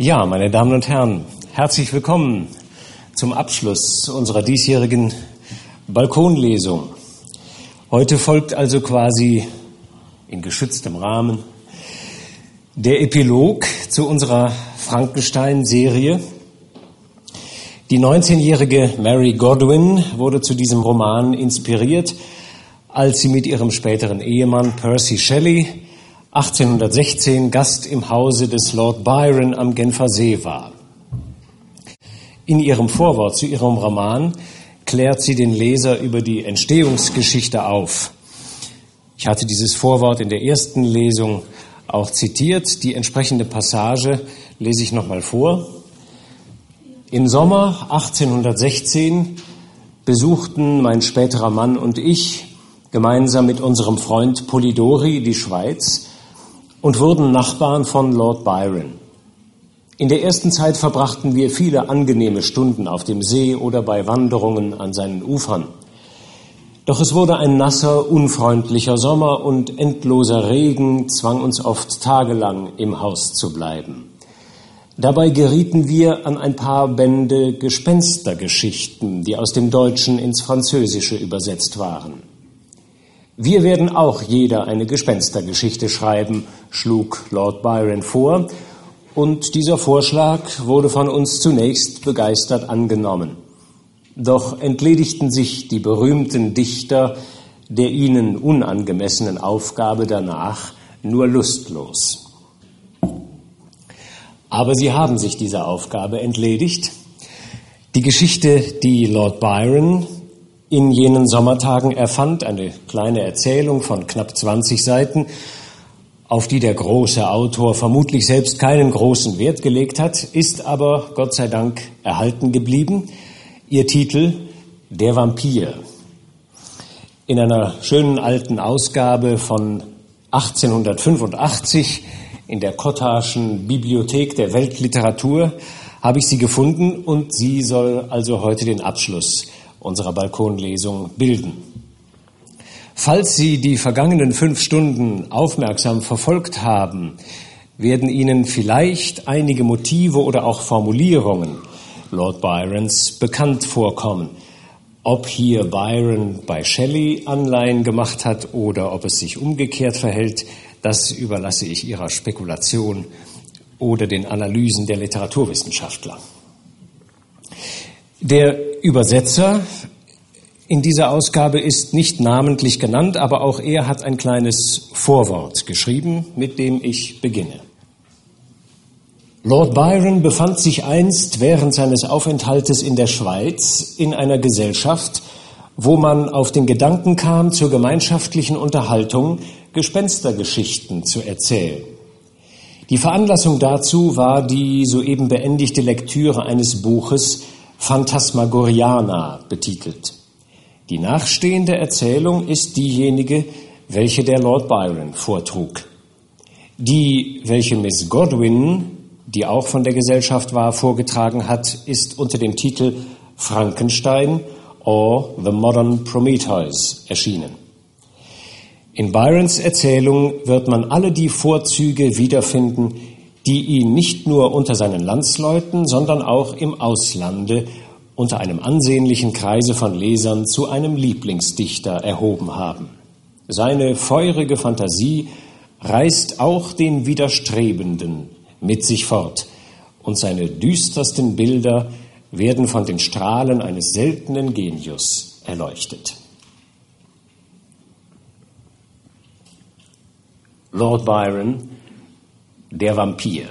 Ja, meine Damen und Herren, herzlich willkommen zum Abschluss unserer diesjährigen Balkonlesung. Heute folgt also quasi in geschütztem Rahmen der Epilog zu unserer Frankenstein-Serie. Die 19-jährige Mary Godwin wurde zu diesem Roman inspiriert, als sie mit ihrem späteren Ehemann Percy Shelley 1816 Gast im Hause des Lord Byron am Genfer See war. In ihrem Vorwort zu ihrem Roman klärt sie den Leser über die Entstehungsgeschichte auf. Ich hatte dieses Vorwort in der ersten Lesung auch zitiert. Die entsprechende Passage lese ich nochmal vor. Im Sommer 1816 besuchten mein späterer Mann und ich gemeinsam mit unserem Freund Polidori die Schweiz und wurden Nachbarn von Lord Byron. In der ersten Zeit verbrachten wir viele angenehme Stunden auf dem See oder bei Wanderungen an seinen Ufern. Doch es wurde ein nasser, unfreundlicher Sommer und endloser Regen zwang uns oft tagelang im Haus zu bleiben. Dabei gerieten wir an ein paar Bände Gespenstergeschichten, die aus dem Deutschen ins Französische übersetzt waren. Wir werden auch jeder eine Gespenstergeschichte schreiben, schlug Lord Byron vor, und dieser Vorschlag wurde von uns zunächst begeistert angenommen. Doch entledigten sich die berühmten Dichter der ihnen unangemessenen Aufgabe danach nur lustlos. Aber sie haben sich dieser Aufgabe entledigt. Die Geschichte, die Lord Byron in jenen Sommertagen erfand, eine kleine Erzählung von knapp 20 Seiten, auf die der große Autor vermutlich selbst keinen großen Wert gelegt hat, ist aber Gott sei Dank erhalten geblieben. Ihr Titel Der Vampir. In einer schönen alten Ausgabe von 1885 in der Kottaschen Bibliothek der Weltliteratur habe ich sie gefunden und sie soll also heute den Abschluss unserer Balkonlesung bilden. Falls Sie die vergangenen fünf Stunden aufmerksam verfolgt haben, werden Ihnen vielleicht einige Motive oder auch Formulierungen Lord Byrons bekannt vorkommen. Ob hier Byron bei Shelley Anleihen gemacht hat oder ob es sich umgekehrt verhält, das überlasse ich Ihrer Spekulation oder den Analysen der Literaturwissenschaftler. Der Übersetzer in dieser Ausgabe ist nicht namentlich genannt, aber auch er hat ein kleines Vorwort geschrieben, mit dem ich beginne. Lord Byron befand sich einst während seines Aufenthaltes in der Schweiz in einer Gesellschaft, wo man auf den Gedanken kam, zur gemeinschaftlichen Unterhaltung Gespenstergeschichten zu erzählen. Die Veranlassung dazu war die soeben beendigte Lektüre eines Buches Phantasmagoriana betitelt. Die nachstehende Erzählung ist diejenige, welche der Lord Byron vortrug. Die, welche Miss Godwin, die auch von der Gesellschaft war, vorgetragen hat, ist unter dem Titel Frankenstein or The Modern Prometheus erschienen. In Byrons Erzählung wird man alle die Vorzüge wiederfinden, die ihn nicht nur unter seinen Landsleuten, sondern auch im Auslande unter einem ansehnlichen Kreise von Lesern zu einem Lieblingsdichter erhoben haben. Seine feurige Fantasie reißt auch den Widerstrebenden mit sich fort, und seine düstersten Bilder werden von den Strahlen eines seltenen Genius erleuchtet. Lord Byron der Vampir.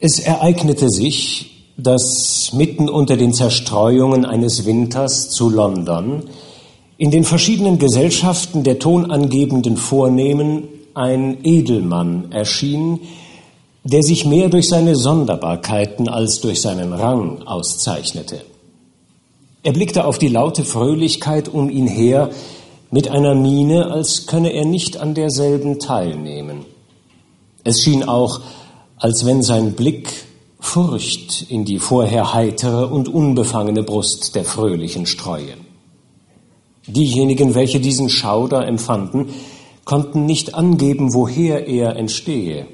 Es ereignete sich, dass mitten unter den Zerstreuungen eines Winters zu London in den verschiedenen Gesellschaften der tonangebenden Vornehmen ein Edelmann erschien, der sich mehr durch seine Sonderbarkeiten als durch seinen Rang auszeichnete. Er blickte auf die laute Fröhlichkeit um ihn her, mit einer Miene, als könne er nicht an derselben teilnehmen. Es schien auch, als wenn sein Blick Furcht in die vorher heitere und unbefangene Brust der Fröhlichen streue. Diejenigen, welche diesen Schauder empfanden, konnten nicht angeben, woher er entstehe.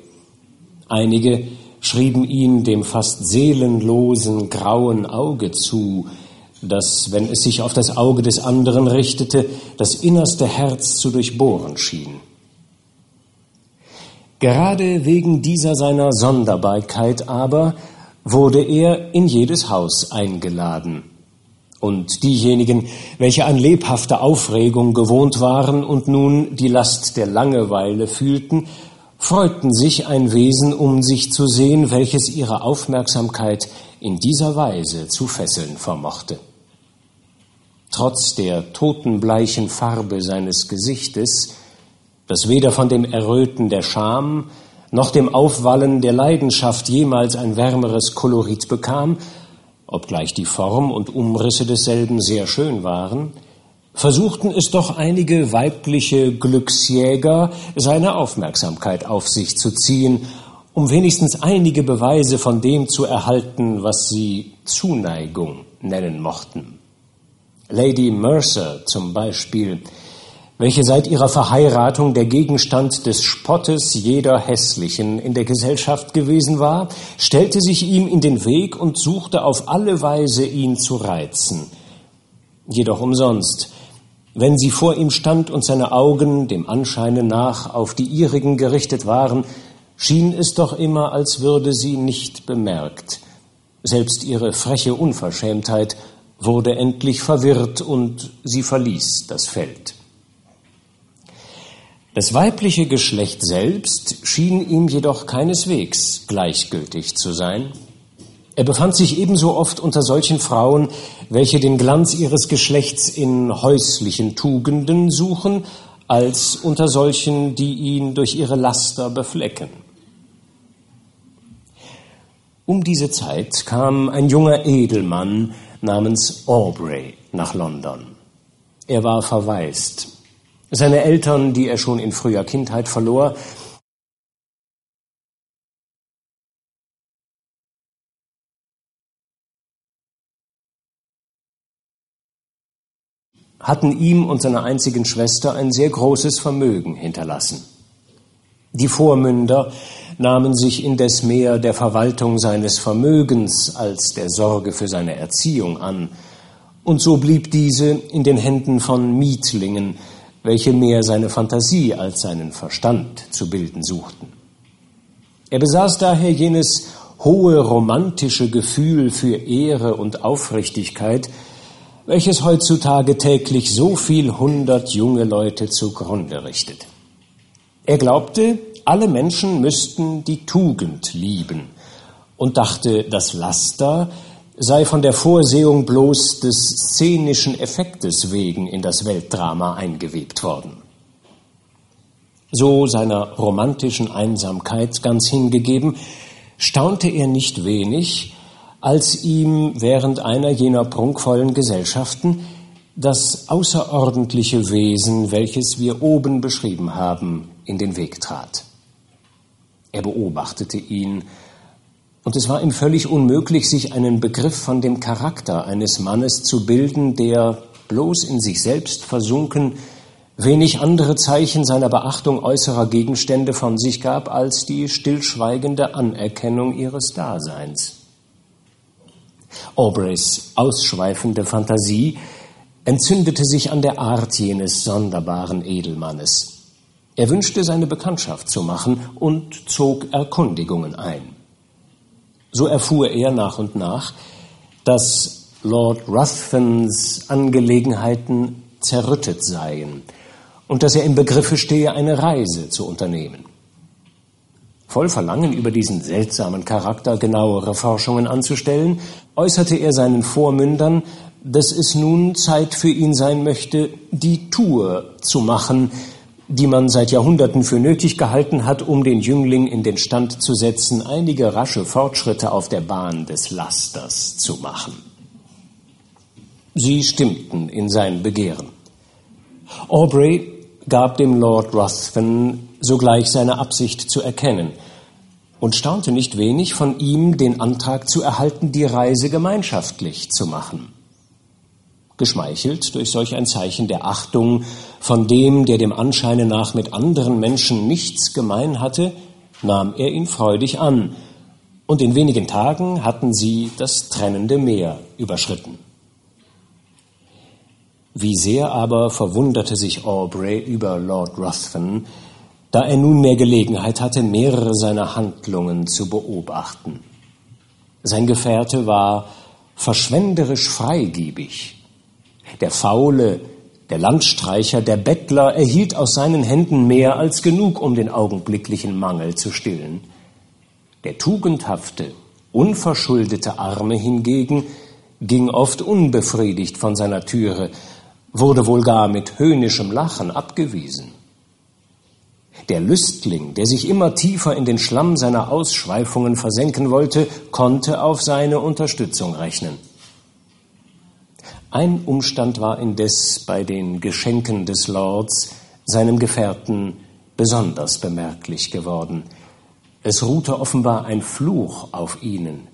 Einige schrieben ihn dem fast seelenlosen grauen Auge zu, das, wenn es sich auf das Auge des anderen richtete, das innerste Herz zu durchbohren schien. Gerade wegen dieser seiner Sonderbarkeit aber wurde er in jedes Haus eingeladen. Und diejenigen, welche an lebhafter Aufregung gewohnt waren und nun die Last der Langeweile fühlten, freuten sich, ein Wesen um sich zu sehen, welches ihre Aufmerksamkeit in dieser Weise zu fesseln vermochte. Trotz der totenbleichen Farbe seines Gesichtes, das weder von dem Erröten der Scham noch dem Aufwallen der Leidenschaft jemals ein wärmeres Kolorit bekam, obgleich die Form und Umrisse desselben sehr schön waren, versuchten es doch einige weibliche Glücksjäger, seine Aufmerksamkeit auf sich zu ziehen, um wenigstens einige Beweise von dem zu erhalten, was sie Zuneigung nennen mochten. Lady Mercer zum Beispiel, welche seit ihrer Verheiratung der Gegenstand des Spottes jeder Hässlichen in der Gesellschaft gewesen war, stellte sich ihm in den Weg und suchte auf alle Weise, ihn zu reizen. Jedoch umsonst, wenn sie vor ihm stand und seine Augen dem Anscheine nach auf die ihrigen gerichtet waren, schien es doch immer, als würde sie nicht bemerkt. Selbst ihre freche Unverschämtheit wurde endlich verwirrt und sie verließ das Feld. Das weibliche Geschlecht selbst schien ihm jedoch keineswegs gleichgültig zu sein. Er befand sich ebenso oft unter solchen Frauen, welche den Glanz ihres Geschlechts in häuslichen Tugenden suchen, als unter solchen, die ihn durch ihre Laster beflecken. Um diese Zeit kam ein junger Edelmann namens Aubrey nach London. Er war verwaist. Seine Eltern, die er schon in früher Kindheit verlor, hatten ihm und seiner einzigen Schwester ein sehr großes Vermögen hinterlassen. Die Vormünder nahmen sich indes mehr der Verwaltung seines Vermögens als der Sorge für seine Erziehung an, und so blieb diese in den Händen von Mietlingen, welche mehr seine Fantasie als seinen Verstand zu bilden suchten. Er besaß daher jenes hohe romantische Gefühl für Ehre und Aufrichtigkeit, welches heutzutage täglich so viel hundert junge Leute zugrunde richtet. Er glaubte, alle Menschen müssten die Tugend lieben und dachte, das Laster sei von der Vorsehung bloß des szenischen Effektes wegen in das Weltdrama eingewebt worden. So seiner romantischen Einsamkeit ganz hingegeben, staunte er nicht wenig, als ihm während einer jener prunkvollen Gesellschaften das außerordentliche Wesen, welches wir oben beschrieben haben, in den Weg trat. Er beobachtete ihn, und es war ihm völlig unmöglich, sich einen Begriff von dem Charakter eines Mannes zu bilden, der, bloß in sich selbst versunken, wenig andere Zeichen seiner Beachtung äußerer Gegenstände von sich gab als die stillschweigende Anerkennung ihres Daseins. Aubreys ausschweifende Fantasie entzündete sich an der Art jenes sonderbaren Edelmannes. Er wünschte seine Bekanntschaft zu machen und zog Erkundigungen ein. So erfuhr er nach und nach, dass Lord Ruthvens Angelegenheiten zerrüttet seien und dass er im Begriffe stehe, eine Reise zu unternehmen. Voll Verlangen über diesen seltsamen Charakter genauere Forschungen anzustellen, äußerte er seinen Vormündern, dass es nun Zeit für ihn sein möchte, die Tour zu machen, die man seit Jahrhunderten für nötig gehalten hat, um den Jüngling in den Stand zu setzen, einige rasche Fortschritte auf der Bahn des Lasters zu machen. Sie stimmten in sein Begehren. Aubrey gab dem Lord Ruthven sogleich seine Absicht zu erkennen und staunte nicht wenig, von ihm den Antrag zu erhalten, die Reise gemeinschaftlich zu machen. Geschmeichelt durch solch ein Zeichen der Achtung von dem, der dem Anscheine nach mit anderen Menschen nichts gemein hatte, nahm er ihn freudig an, und in wenigen Tagen hatten sie das trennende Meer überschritten. Wie sehr aber verwunderte sich Aubrey über Lord Ruthven, da er nunmehr Gelegenheit hatte, mehrere seiner Handlungen zu beobachten. Sein Gefährte war verschwenderisch freigebig. Der Faule, der Landstreicher, der Bettler erhielt aus seinen Händen mehr als genug, um den augenblicklichen Mangel zu stillen. Der tugendhafte, unverschuldete Arme hingegen ging oft unbefriedigt von seiner Türe, wurde wohl gar mit höhnischem Lachen abgewiesen. Der Lüstling, der sich immer tiefer in den Schlamm seiner Ausschweifungen versenken wollte, konnte auf seine Unterstützung rechnen. Ein Umstand war indes bei den Geschenken des Lords seinem Gefährten besonders bemerklich geworden. Es ruhte offenbar ein Fluch auf ihnen,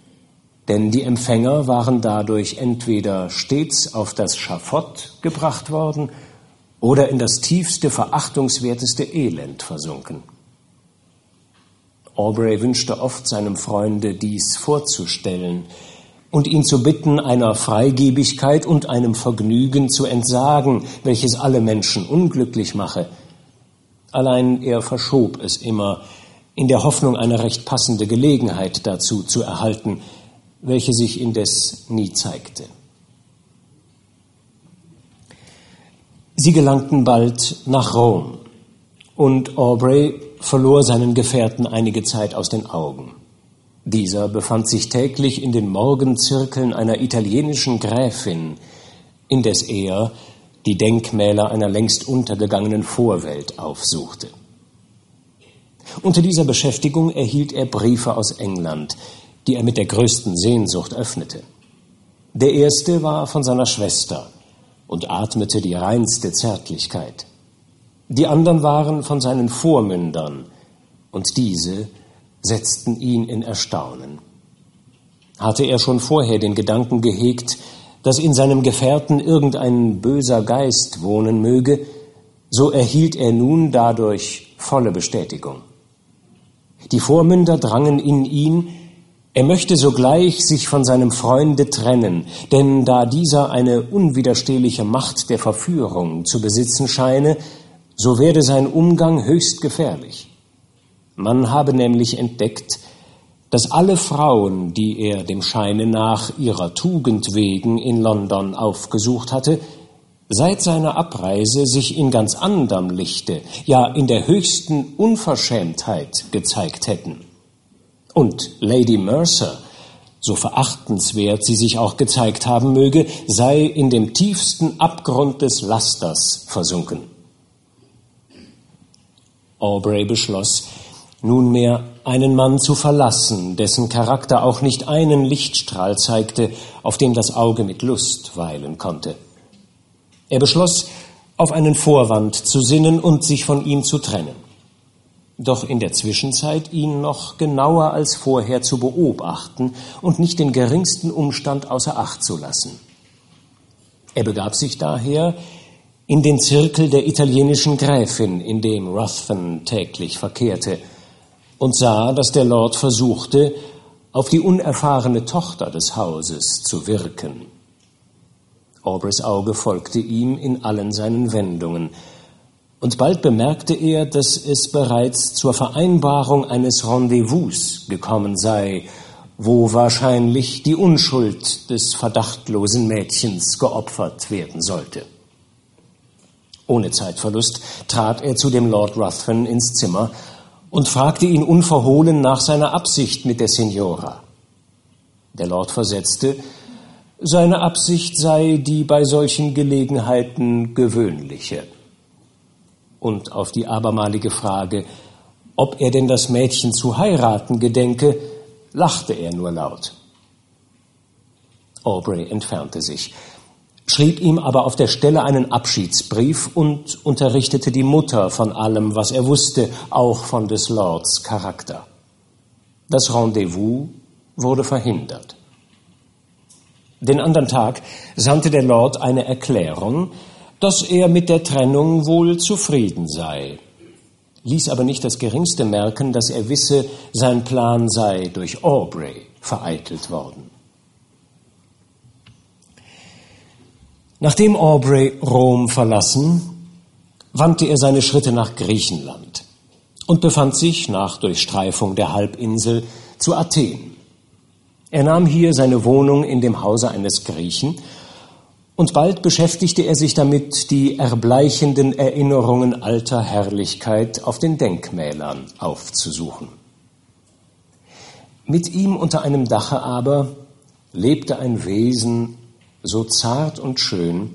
denn die Empfänger waren dadurch entweder stets auf das Schafott gebracht worden oder in das tiefste, verachtungswerteste Elend versunken. Aubrey wünschte oft seinem Freunde dies vorzustellen und ihn zu bitten, einer Freigebigkeit und einem Vergnügen zu entsagen, welches alle Menschen unglücklich mache. Allein er verschob es immer, in der Hoffnung, eine recht passende Gelegenheit dazu zu erhalten, welche sich indes nie zeigte. Sie gelangten bald nach Rom und Aubrey verlor seinen Gefährten einige Zeit aus den Augen. Dieser befand sich täglich in den Morgenzirkeln einer italienischen Gräfin, indes er die Denkmäler einer längst untergegangenen Vorwelt aufsuchte. Unter dieser Beschäftigung erhielt er Briefe aus England, die er mit der größten Sehnsucht öffnete. Der erste war von seiner Schwester und atmete die reinste Zärtlichkeit. Die anderen waren von seinen Vormündern, und diese setzten ihn in Erstaunen. Hatte er schon vorher den Gedanken gehegt, dass in seinem Gefährten irgendein böser Geist wohnen möge, so erhielt er nun dadurch volle Bestätigung. Die Vormünder drangen in ihn, er möchte sogleich sich von seinem Freunde trennen, denn da dieser eine unwiderstehliche Macht der Verführung zu besitzen scheine, so werde sein Umgang höchst gefährlich. Man habe nämlich entdeckt, dass alle Frauen, die er dem Scheine nach ihrer Tugend wegen in London aufgesucht hatte, seit seiner Abreise sich in ganz anderem Lichte, ja in der höchsten Unverschämtheit gezeigt hätten. Und Lady Mercer, so verachtenswert sie sich auch gezeigt haben möge, sei in dem tiefsten Abgrund des Lasters versunken. Aubrey beschloss, nunmehr einen Mann zu verlassen, dessen Charakter auch nicht einen Lichtstrahl zeigte, auf dem das Auge mit Lust weilen konnte. Er beschloss, auf einen Vorwand zu sinnen und sich von ihm zu trennen doch in der Zwischenzeit ihn noch genauer als vorher zu beobachten und nicht den geringsten Umstand außer Acht zu lassen. Er begab sich daher in den Zirkel der italienischen Gräfin, in dem Ruthven täglich verkehrte, und sah, dass der Lord versuchte, auf die unerfahrene Tochter des Hauses zu wirken. Aubreys Auge folgte ihm in allen seinen Wendungen, und bald bemerkte er, dass es bereits zur Vereinbarung eines Rendezvous gekommen sei, wo wahrscheinlich die Unschuld des verdachtlosen Mädchens geopfert werden sollte. Ohne Zeitverlust trat er zu dem Lord Ruthven ins Zimmer und fragte ihn unverhohlen nach seiner Absicht mit der Signora. Der Lord versetzte, seine Absicht sei die bei solchen Gelegenheiten gewöhnliche und auf die abermalige Frage, ob er denn das Mädchen zu heiraten gedenke, lachte er nur laut. Aubrey entfernte sich, schrieb ihm aber auf der Stelle einen Abschiedsbrief und unterrichtete die Mutter von allem, was er wusste, auch von des Lords Charakter. Das Rendezvous wurde verhindert. Den anderen Tag sandte der Lord eine Erklärung, dass er mit der Trennung wohl zufrieden sei, ließ aber nicht das geringste merken, dass er wisse, sein Plan sei durch Aubrey vereitelt worden. Nachdem Aubrey Rom verlassen, wandte er seine Schritte nach Griechenland und befand sich nach Durchstreifung der Halbinsel zu Athen. Er nahm hier seine Wohnung in dem Hause eines Griechen und bald beschäftigte er sich damit, die erbleichenden Erinnerungen alter Herrlichkeit auf den Denkmälern aufzusuchen. Mit ihm unter einem Dache aber lebte ein Wesen so zart und schön,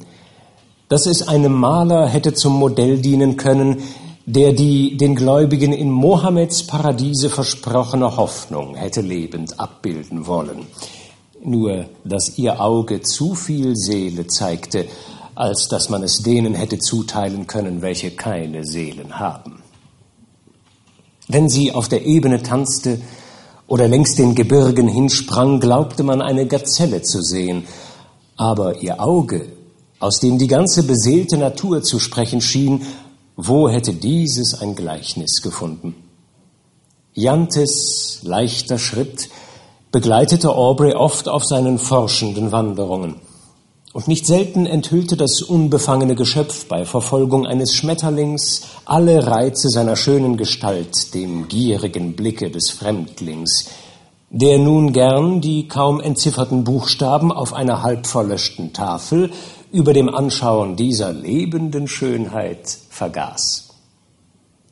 dass es einem Maler hätte zum Modell dienen können, der die den Gläubigen in Mohammeds Paradiese versprochene Hoffnung hätte lebend abbilden wollen nur dass ihr Auge zu viel Seele zeigte, als dass man es denen hätte zuteilen können, welche keine Seelen haben. Wenn sie auf der Ebene tanzte oder längs den Gebirgen hinsprang, glaubte man eine Gazelle zu sehen, aber ihr Auge, aus dem die ganze beseelte Natur zu sprechen schien, wo hätte dieses ein Gleichnis gefunden? Jantes leichter Schritt begleitete Aubrey oft auf seinen forschenden Wanderungen. Und nicht selten enthüllte das unbefangene Geschöpf bei Verfolgung eines Schmetterlings alle Reize seiner schönen Gestalt dem gierigen Blicke des Fremdlings, der nun gern die kaum entzifferten Buchstaben auf einer halb verlöschten Tafel über dem Anschauen dieser lebenden Schönheit vergaß.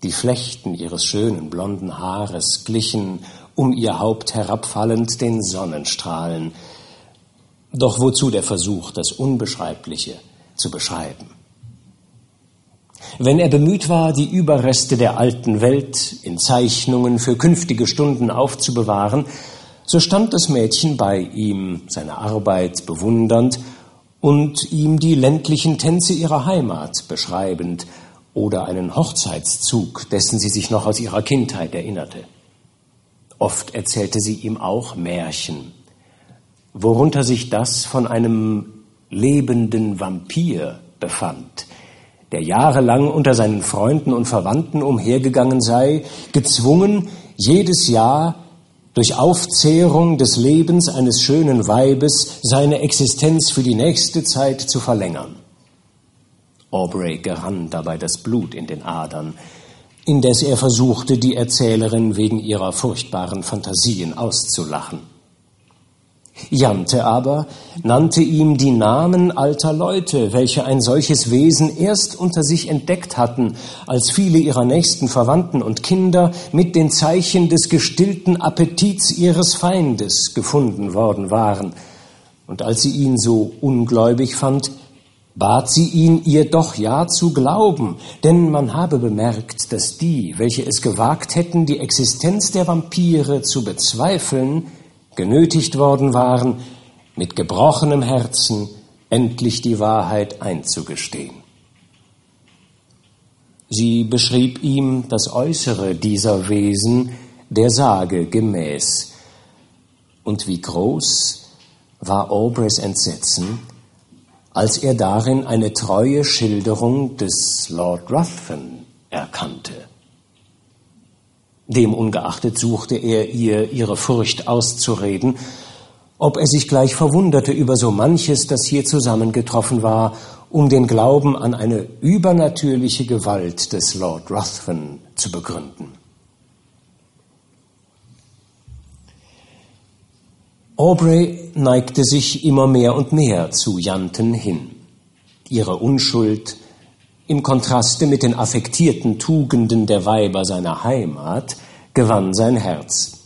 Die Flechten ihres schönen blonden Haares glichen um ihr Haupt herabfallend den Sonnenstrahlen. Doch wozu der Versuch, das Unbeschreibliche zu beschreiben? Wenn er bemüht war, die Überreste der alten Welt in Zeichnungen für künftige Stunden aufzubewahren, so stand das Mädchen bei ihm, seine Arbeit bewundernd und ihm die ländlichen Tänze ihrer Heimat beschreibend oder einen Hochzeitszug, dessen sie sich noch aus ihrer Kindheit erinnerte. Oft erzählte sie ihm auch Märchen, worunter sich das von einem lebenden Vampir befand, der jahrelang unter seinen Freunden und Verwandten umhergegangen sei, gezwungen, jedes Jahr durch Aufzehrung des Lebens eines schönen Weibes seine Existenz für die nächste Zeit zu verlängern. Aubrey gerann dabei das Blut in den Adern, indes er versuchte, die Erzählerin wegen ihrer furchtbaren Fantasien auszulachen. Jante aber nannte ihm die Namen alter Leute, welche ein solches Wesen erst unter sich entdeckt hatten, als viele ihrer nächsten Verwandten und Kinder mit den Zeichen des gestillten Appetits ihres Feindes gefunden worden waren. Und als sie ihn so ungläubig fand, bat sie ihn, ihr doch ja zu glauben, denn man habe bemerkt, dass die, welche es gewagt hätten, die Existenz der Vampire zu bezweifeln, genötigt worden waren, mit gebrochenem Herzen endlich die Wahrheit einzugestehen. Sie beschrieb ihm das Äußere dieser Wesen der Sage gemäß. Und wie groß war Aubreys Entsetzen, als er darin eine treue Schilderung des Lord Ruthven erkannte. Demungeachtet suchte er ihr ihre Furcht auszureden, ob er sich gleich verwunderte über so manches, das hier zusammengetroffen war, um den Glauben an eine übernatürliche Gewalt des Lord Ruthven zu begründen. Aubrey neigte sich immer mehr und mehr zu Janten hin. Ihre Unschuld im Kontraste mit den affektierten Tugenden der Weiber seiner Heimat gewann sein Herz.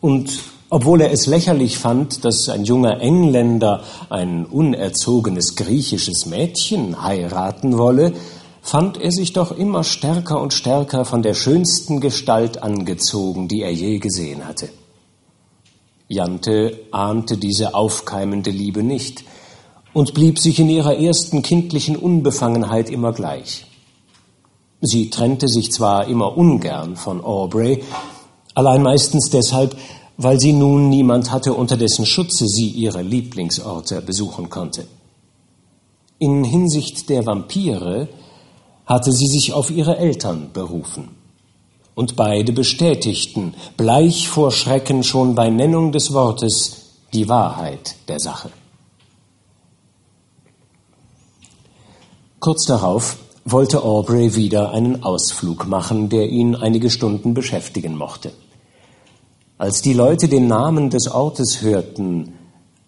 Und obwohl er es lächerlich fand, dass ein junger Engländer ein unerzogenes griechisches Mädchen heiraten wolle, fand er sich doch immer stärker und stärker von der schönsten Gestalt angezogen, die er je gesehen hatte. Jante ahnte diese aufkeimende Liebe nicht und blieb sich in ihrer ersten kindlichen Unbefangenheit immer gleich. Sie trennte sich zwar immer ungern von Aubrey, allein meistens deshalb, weil sie nun niemand hatte, unter dessen Schutze sie ihre Lieblingsorte besuchen konnte. In Hinsicht der Vampire hatte sie sich auf ihre Eltern berufen. Und beide bestätigten, bleich vor Schrecken schon bei Nennung des Wortes, die Wahrheit der Sache. Kurz darauf wollte Aubrey wieder einen Ausflug machen, der ihn einige Stunden beschäftigen mochte. Als die Leute den Namen des Ortes hörten,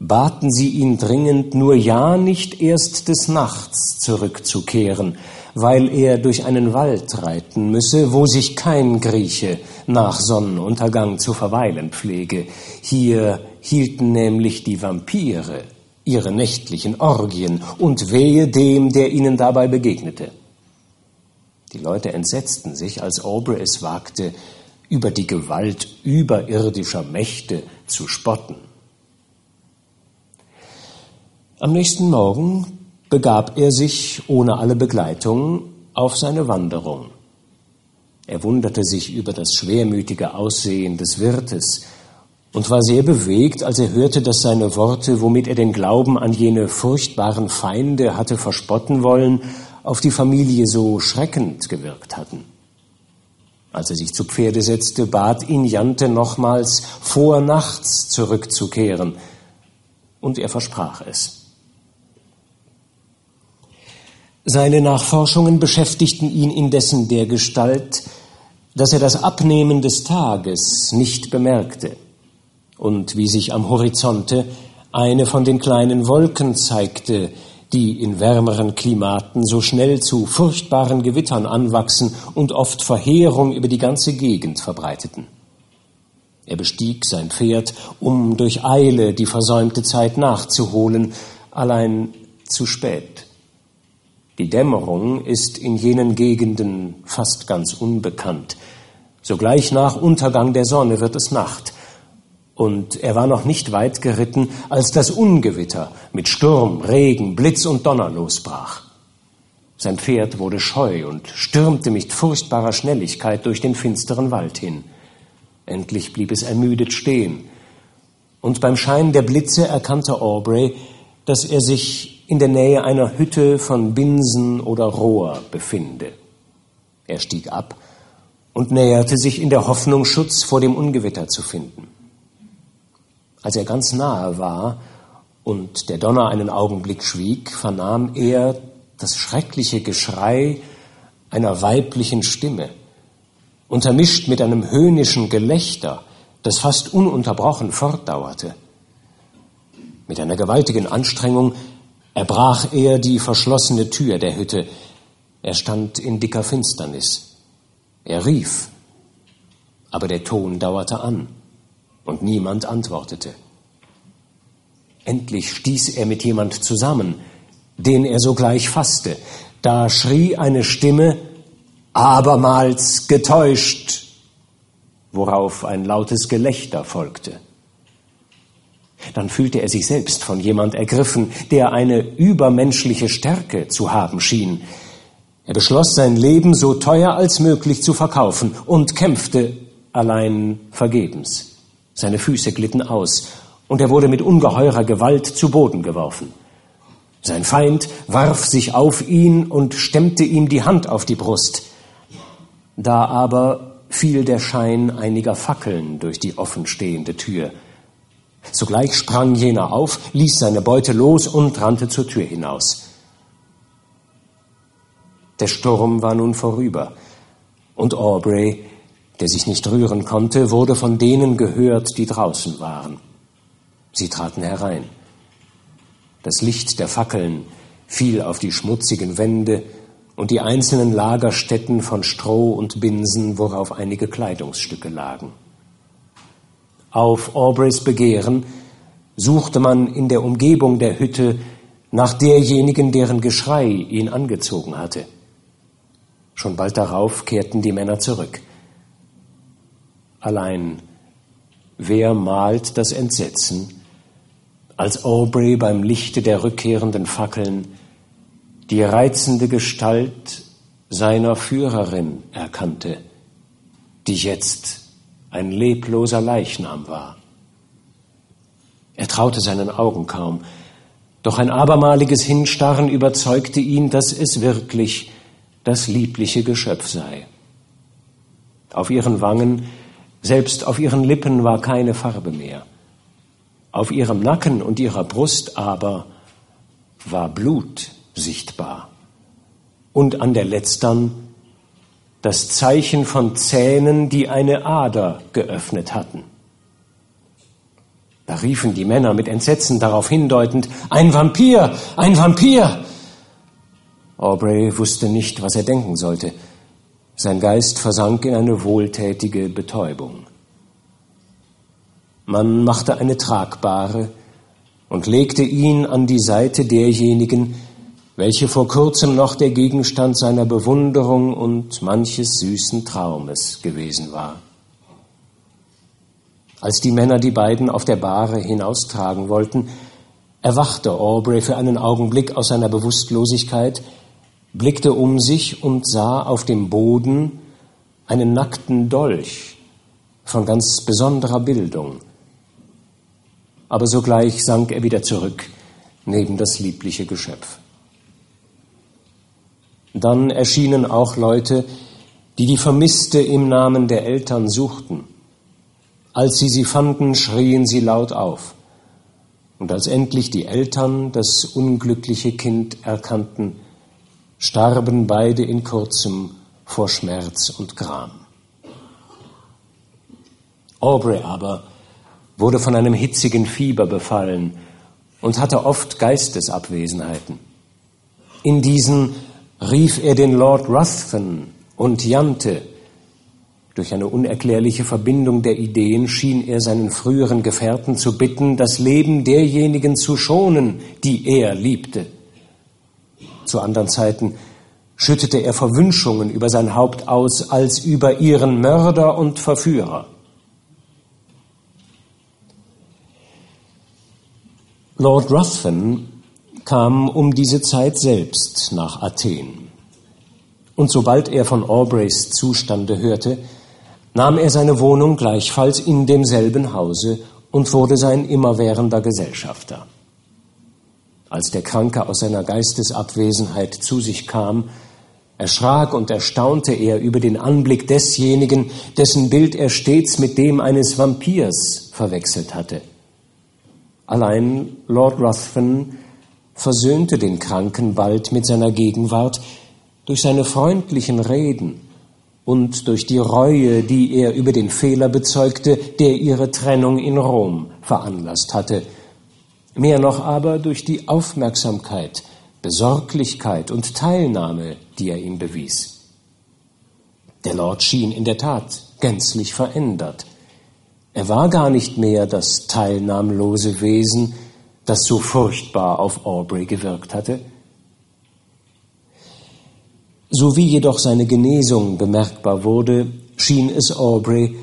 baten sie ihn dringend, nur ja nicht erst des Nachts zurückzukehren, weil er durch einen Wald reiten müsse, wo sich kein Grieche nach Sonnenuntergang zu verweilen pflege. Hier hielten nämlich die Vampire ihre nächtlichen Orgien und wehe dem, der ihnen dabei begegnete. Die Leute entsetzten sich, als Aubrey es wagte, über die Gewalt überirdischer Mächte zu spotten. Am nächsten Morgen begab er sich ohne alle Begleitung auf seine Wanderung. Er wunderte sich über das schwermütige Aussehen des Wirtes und war sehr bewegt, als er hörte, dass seine Worte, womit er den Glauben an jene furchtbaren Feinde hatte verspotten wollen, auf die Familie so schreckend gewirkt hatten. Als er sich zu Pferde setzte, bat ihn Jante nochmals, vor nachts zurückzukehren, und er versprach es. Seine Nachforschungen beschäftigten ihn indessen der Gestalt, dass er das Abnehmen des Tages nicht bemerkte und wie sich am Horizonte eine von den kleinen Wolken zeigte, die in wärmeren Klimaten so schnell zu furchtbaren Gewittern anwachsen und oft Verheerung über die ganze Gegend verbreiteten. Er bestieg sein Pferd, um durch Eile die versäumte Zeit nachzuholen, allein zu spät. Die Dämmerung ist in jenen Gegenden fast ganz unbekannt. Sogleich nach Untergang der Sonne wird es Nacht, und er war noch nicht weit geritten, als das Ungewitter mit Sturm, Regen, Blitz und Donner losbrach. Sein Pferd wurde scheu und stürmte mit furchtbarer Schnelligkeit durch den finsteren Wald hin. Endlich blieb es ermüdet stehen. Und beim Schein der Blitze erkannte Aubrey, dass er sich in der Nähe einer Hütte von Binsen oder Rohr befinde. Er stieg ab und näherte sich in der Hoffnung, Schutz vor dem Ungewitter zu finden. Als er ganz nahe war und der Donner einen Augenblick schwieg, vernahm er das schreckliche Geschrei einer weiblichen Stimme, untermischt mit einem höhnischen Gelächter, das fast ununterbrochen fortdauerte. Mit einer gewaltigen Anstrengung erbrach er die verschlossene Tür der Hütte. Er stand in dicker Finsternis. Er rief, aber der Ton dauerte an und niemand antwortete. Endlich stieß er mit jemand zusammen, den er sogleich fasste. Da schrie eine Stimme, abermals getäuscht, worauf ein lautes Gelächter folgte. Dann fühlte er sich selbst von jemand ergriffen, der eine übermenschliche Stärke zu haben schien. Er beschloss, sein Leben so teuer als möglich zu verkaufen und kämpfte allein vergebens. Seine Füße glitten aus, und er wurde mit ungeheurer Gewalt zu Boden geworfen. Sein Feind warf sich auf ihn und stemmte ihm die Hand auf die Brust. Da aber fiel der Schein einiger Fackeln durch die offenstehende Tür. Sogleich sprang jener auf, ließ seine Beute los und rannte zur Tür hinaus. Der Sturm war nun vorüber, und Aubrey der sich nicht rühren konnte, wurde von denen gehört, die draußen waren. Sie traten herein. Das Licht der Fackeln fiel auf die schmutzigen Wände und die einzelnen Lagerstätten von Stroh und Binsen, worauf einige Kleidungsstücke lagen. Auf Aubreys Begehren suchte man in der Umgebung der Hütte nach derjenigen, deren Geschrei ihn angezogen hatte. Schon bald darauf kehrten die Männer zurück. Allein, wer malt das Entsetzen, als Aubrey beim Lichte der rückkehrenden Fackeln die reizende Gestalt seiner Führerin erkannte, die jetzt ein lebloser Leichnam war. Er traute seinen Augen kaum, Doch ein abermaliges Hinstarren überzeugte ihn, dass es wirklich das liebliche Geschöpf sei. Auf ihren Wangen, selbst auf ihren Lippen war keine Farbe mehr. Auf ihrem Nacken und ihrer Brust aber war Blut sichtbar. Und an der letztern das Zeichen von Zähnen, die eine Ader geöffnet hatten. Da riefen die Männer mit Entsetzen darauf hindeutend, ein Vampir, ein Vampir. Aubrey wusste nicht, was er denken sollte. Sein Geist versank in eine wohltätige Betäubung. Man machte eine tragbare und legte ihn an die Seite derjenigen, welche vor kurzem noch der Gegenstand seiner Bewunderung und manches süßen Traumes gewesen war. Als die Männer die beiden auf der Bahre hinaustragen wollten, erwachte Aubrey für einen Augenblick aus seiner Bewusstlosigkeit, blickte um sich und sah auf dem Boden einen nackten Dolch von ganz besonderer Bildung. Aber sogleich sank er wieder zurück neben das liebliche Geschöpf. Dann erschienen auch Leute, die die Vermisste im Namen der Eltern suchten. Als sie sie fanden, schrien sie laut auf. Und als endlich die Eltern das unglückliche Kind erkannten, starben beide in kurzem vor Schmerz und Gram. Aubrey aber wurde von einem hitzigen Fieber befallen und hatte oft Geistesabwesenheiten. In diesen rief er den Lord Ruthven und Jante. Durch eine unerklärliche Verbindung der Ideen schien er seinen früheren Gefährten zu bitten, das Leben derjenigen zu schonen, die er liebte. Zu anderen Zeiten schüttete er Verwünschungen über sein Haupt aus als über ihren Mörder und Verführer. Lord Ruthven kam um diese Zeit selbst nach Athen. Und sobald er von Aubreys Zustande hörte, nahm er seine Wohnung gleichfalls in demselben Hause und wurde sein immerwährender Gesellschafter. Als der Kranke aus seiner Geistesabwesenheit zu sich kam, erschrak und erstaunte er über den Anblick desjenigen, dessen Bild er stets mit dem eines Vampirs verwechselt hatte. Allein Lord Ruthven versöhnte den Kranken bald mit seiner Gegenwart durch seine freundlichen Reden und durch die Reue, die er über den Fehler bezeugte, der ihre Trennung in Rom veranlasst hatte, mehr noch aber durch die Aufmerksamkeit, Besorglichkeit und Teilnahme, die er ihm bewies. Der Lord schien in der Tat gänzlich verändert. Er war gar nicht mehr das teilnahmlose Wesen, das so furchtbar auf Aubrey gewirkt hatte? So wie jedoch seine Genesung bemerkbar wurde, schien es Aubrey,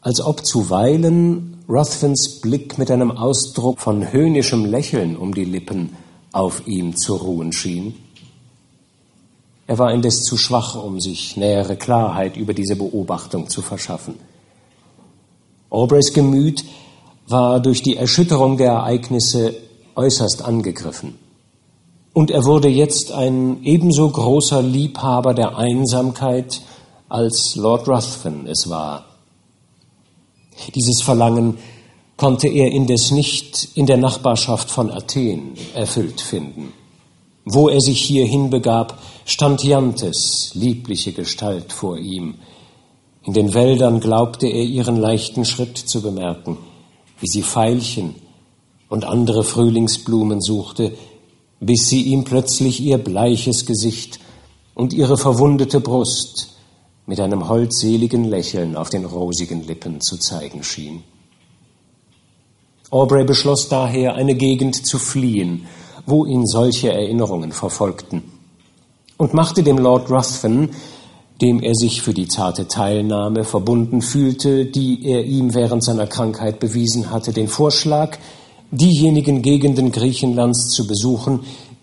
als ob zuweilen Ruthvens Blick mit einem Ausdruck von höhnischem Lächeln um die Lippen auf ihm zu ruhen schien. Er war indes zu schwach, um sich nähere Klarheit über diese Beobachtung zu verschaffen. Aubreys Gemüt war durch die Erschütterung der Ereignisse äußerst angegriffen. Und er wurde jetzt ein ebenso großer Liebhaber der Einsamkeit, als Lord Ruthven es war. Dieses Verlangen konnte er indes nicht in der Nachbarschaft von Athen erfüllt finden. Wo er sich hierhin begab, stand Jantes liebliche Gestalt vor ihm. In den Wäldern glaubte er ihren leichten Schritt zu bemerken wie sie Veilchen und andere Frühlingsblumen suchte, bis sie ihm plötzlich ihr bleiches Gesicht und ihre verwundete Brust mit einem holdseligen Lächeln auf den rosigen Lippen zu zeigen schien. Aubrey beschloss daher, eine Gegend zu fliehen, wo ihn solche Erinnerungen verfolgten, und machte dem Lord Ruthven dem er sich für die zarte Teilnahme verbunden fühlte, die er ihm während seiner Krankheit bewiesen hatte, den Vorschlag, diejenigen Gegenden Griechenlands zu besuchen,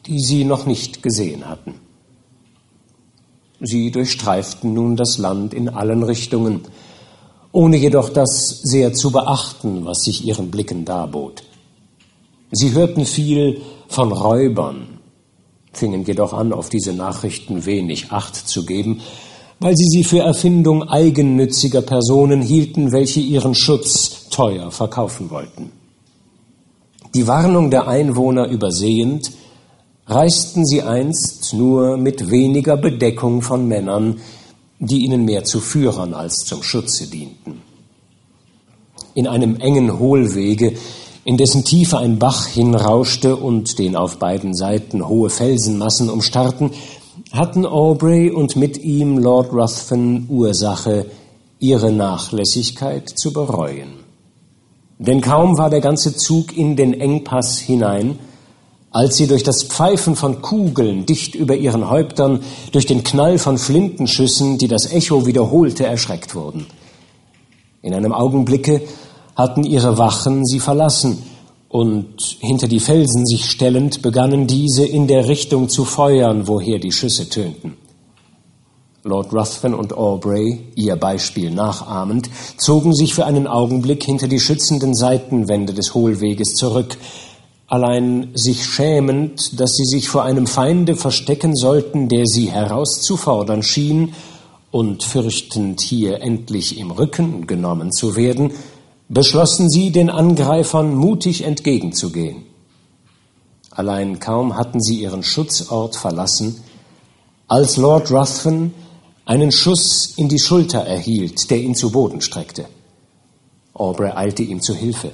die sie noch nicht gesehen hatten. Sie durchstreiften nun das Land in allen Richtungen, ohne jedoch das sehr zu beachten, was sich ihren Blicken darbot. Sie hörten viel von Räubern, fingen jedoch an, auf diese Nachrichten wenig Acht zu geben, weil sie sie für Erfindung eigennütziger Personen hielten, welche ihren Schutz teuer verkaufen wollten. Die Warnung der Einwohner übersehend, reisten sie einst nur mit weniger Bedeckung von Männern, die ihnen mehr zu Führern als zum Schutze dienten. In einem engen Hohlwege, in dessen Tiefe ein Bach hinrauschte und den auf beiden Seiten hohe Felsenmassen umstarrten, hatten Aubrey und mit ihm Lord Ruthven Ursache, ihre Nachlässigkeit zu bereuen. Denn kaum war der ganze Zug in den Engpass hinein, als sie durch das Pfeifen von Kugeln dicht über ihren Häuptern, durch den Knall von Flintenschüssen, die das Echo wiederholte, erschreckt wurden. In einem Augenblicke hatten ihre Wachen sie verlassen, und hinter die Felsen sich stellend begannen diese in der Richtung zu feuern, woher die Schüsse tönten. Lord Ruthven und Aubrey, ihr Beispiel nachahmend, zogen sich für einen Augenblick hinter die schützenden Seitenwände des Hohlweges zurück, allein sich schämend, dass sie sich vor einem Feinde verstecken sollten, der sie herauszufordern schien, und fürchtend hier endlich im Rücken genommen zu werden, beschlossen sie, den Angreifern mutig entgegenzugehen. Allein kaum hatten sie ihren Schutzort verlassen, als Lord Ruthven einen Schuss in die Schulter erhielt, der ihn zu Boden streckte. Aubrey eilte ihm zu Hilfe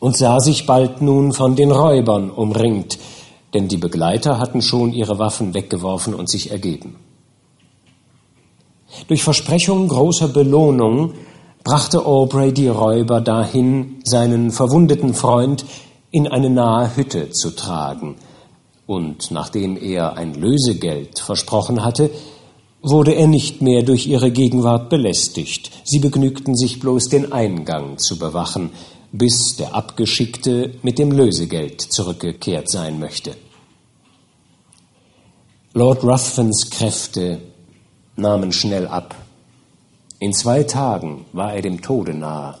und sah sich bald nun von den Räubern umringt, denn die Begleiter hatten schon ihre Waffen weggeworfen und sich ergeben. Durch Versprechung großer Belohnung brachte Aubrey die Räuber dahin, seinen verwundeten Freund in eine nahe Hütte zu tragen, und nachdem er ein Lösegeld versprochen hatte, wurde er nicht mehr durch ihre Gegenwart belästigt. Sie begnügten sich bloß den Eingang zu bewachen, bis der Abgeschickte mit dem Lösegeld zurückgekehrt sein möchte. Lord Ruthvens Kräfte nahmen schnell ab. In zwei Tagen war er dem Tode nahe,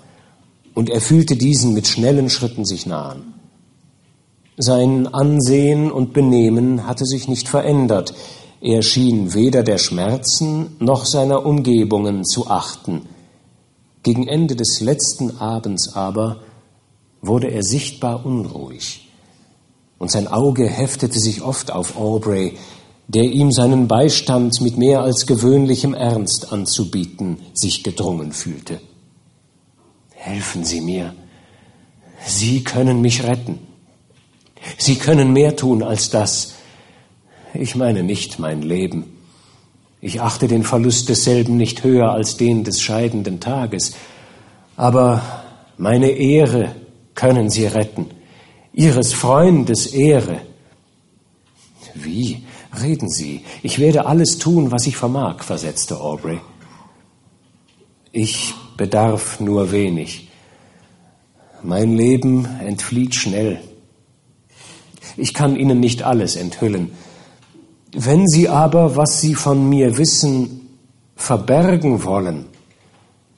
und er fühlte diesen mit schnellen Schritten sich nahen. Sein Ansehen und Benehmen hatte sich nicht verändert, er schien weder der Schmerzen noch seiner Umgebungen zu achten, gegen Ende des letzten Abends aber wurde er sichtbar unruhig, und sein Auge heftete sich oft auf Aubrey, der ihm seinen Beistand mit mehr als gewöhnlichem Ernst anzubieten sich gedrungen fühlte. Helfen Sie mir. Sie können mich retten. Sie können mehr tun als das. Ich meine nicht mein Leben. Ich achte den Verlust desselben nicht höher als den des scheidenden Tages. Aber meine Ehre können Sie retten. Ihres Freundes Ehre. Wie? Reden Sie. Ich werde alles tun, was ich vermag, versetzte Aubrey. Ich bedarf nur wenig. Mein Leben entflieht schnell. Ich kann Ihnen nicht alles enthüllen. Wenn Sie aber, was Sie von mir wissen, verbergen wollen,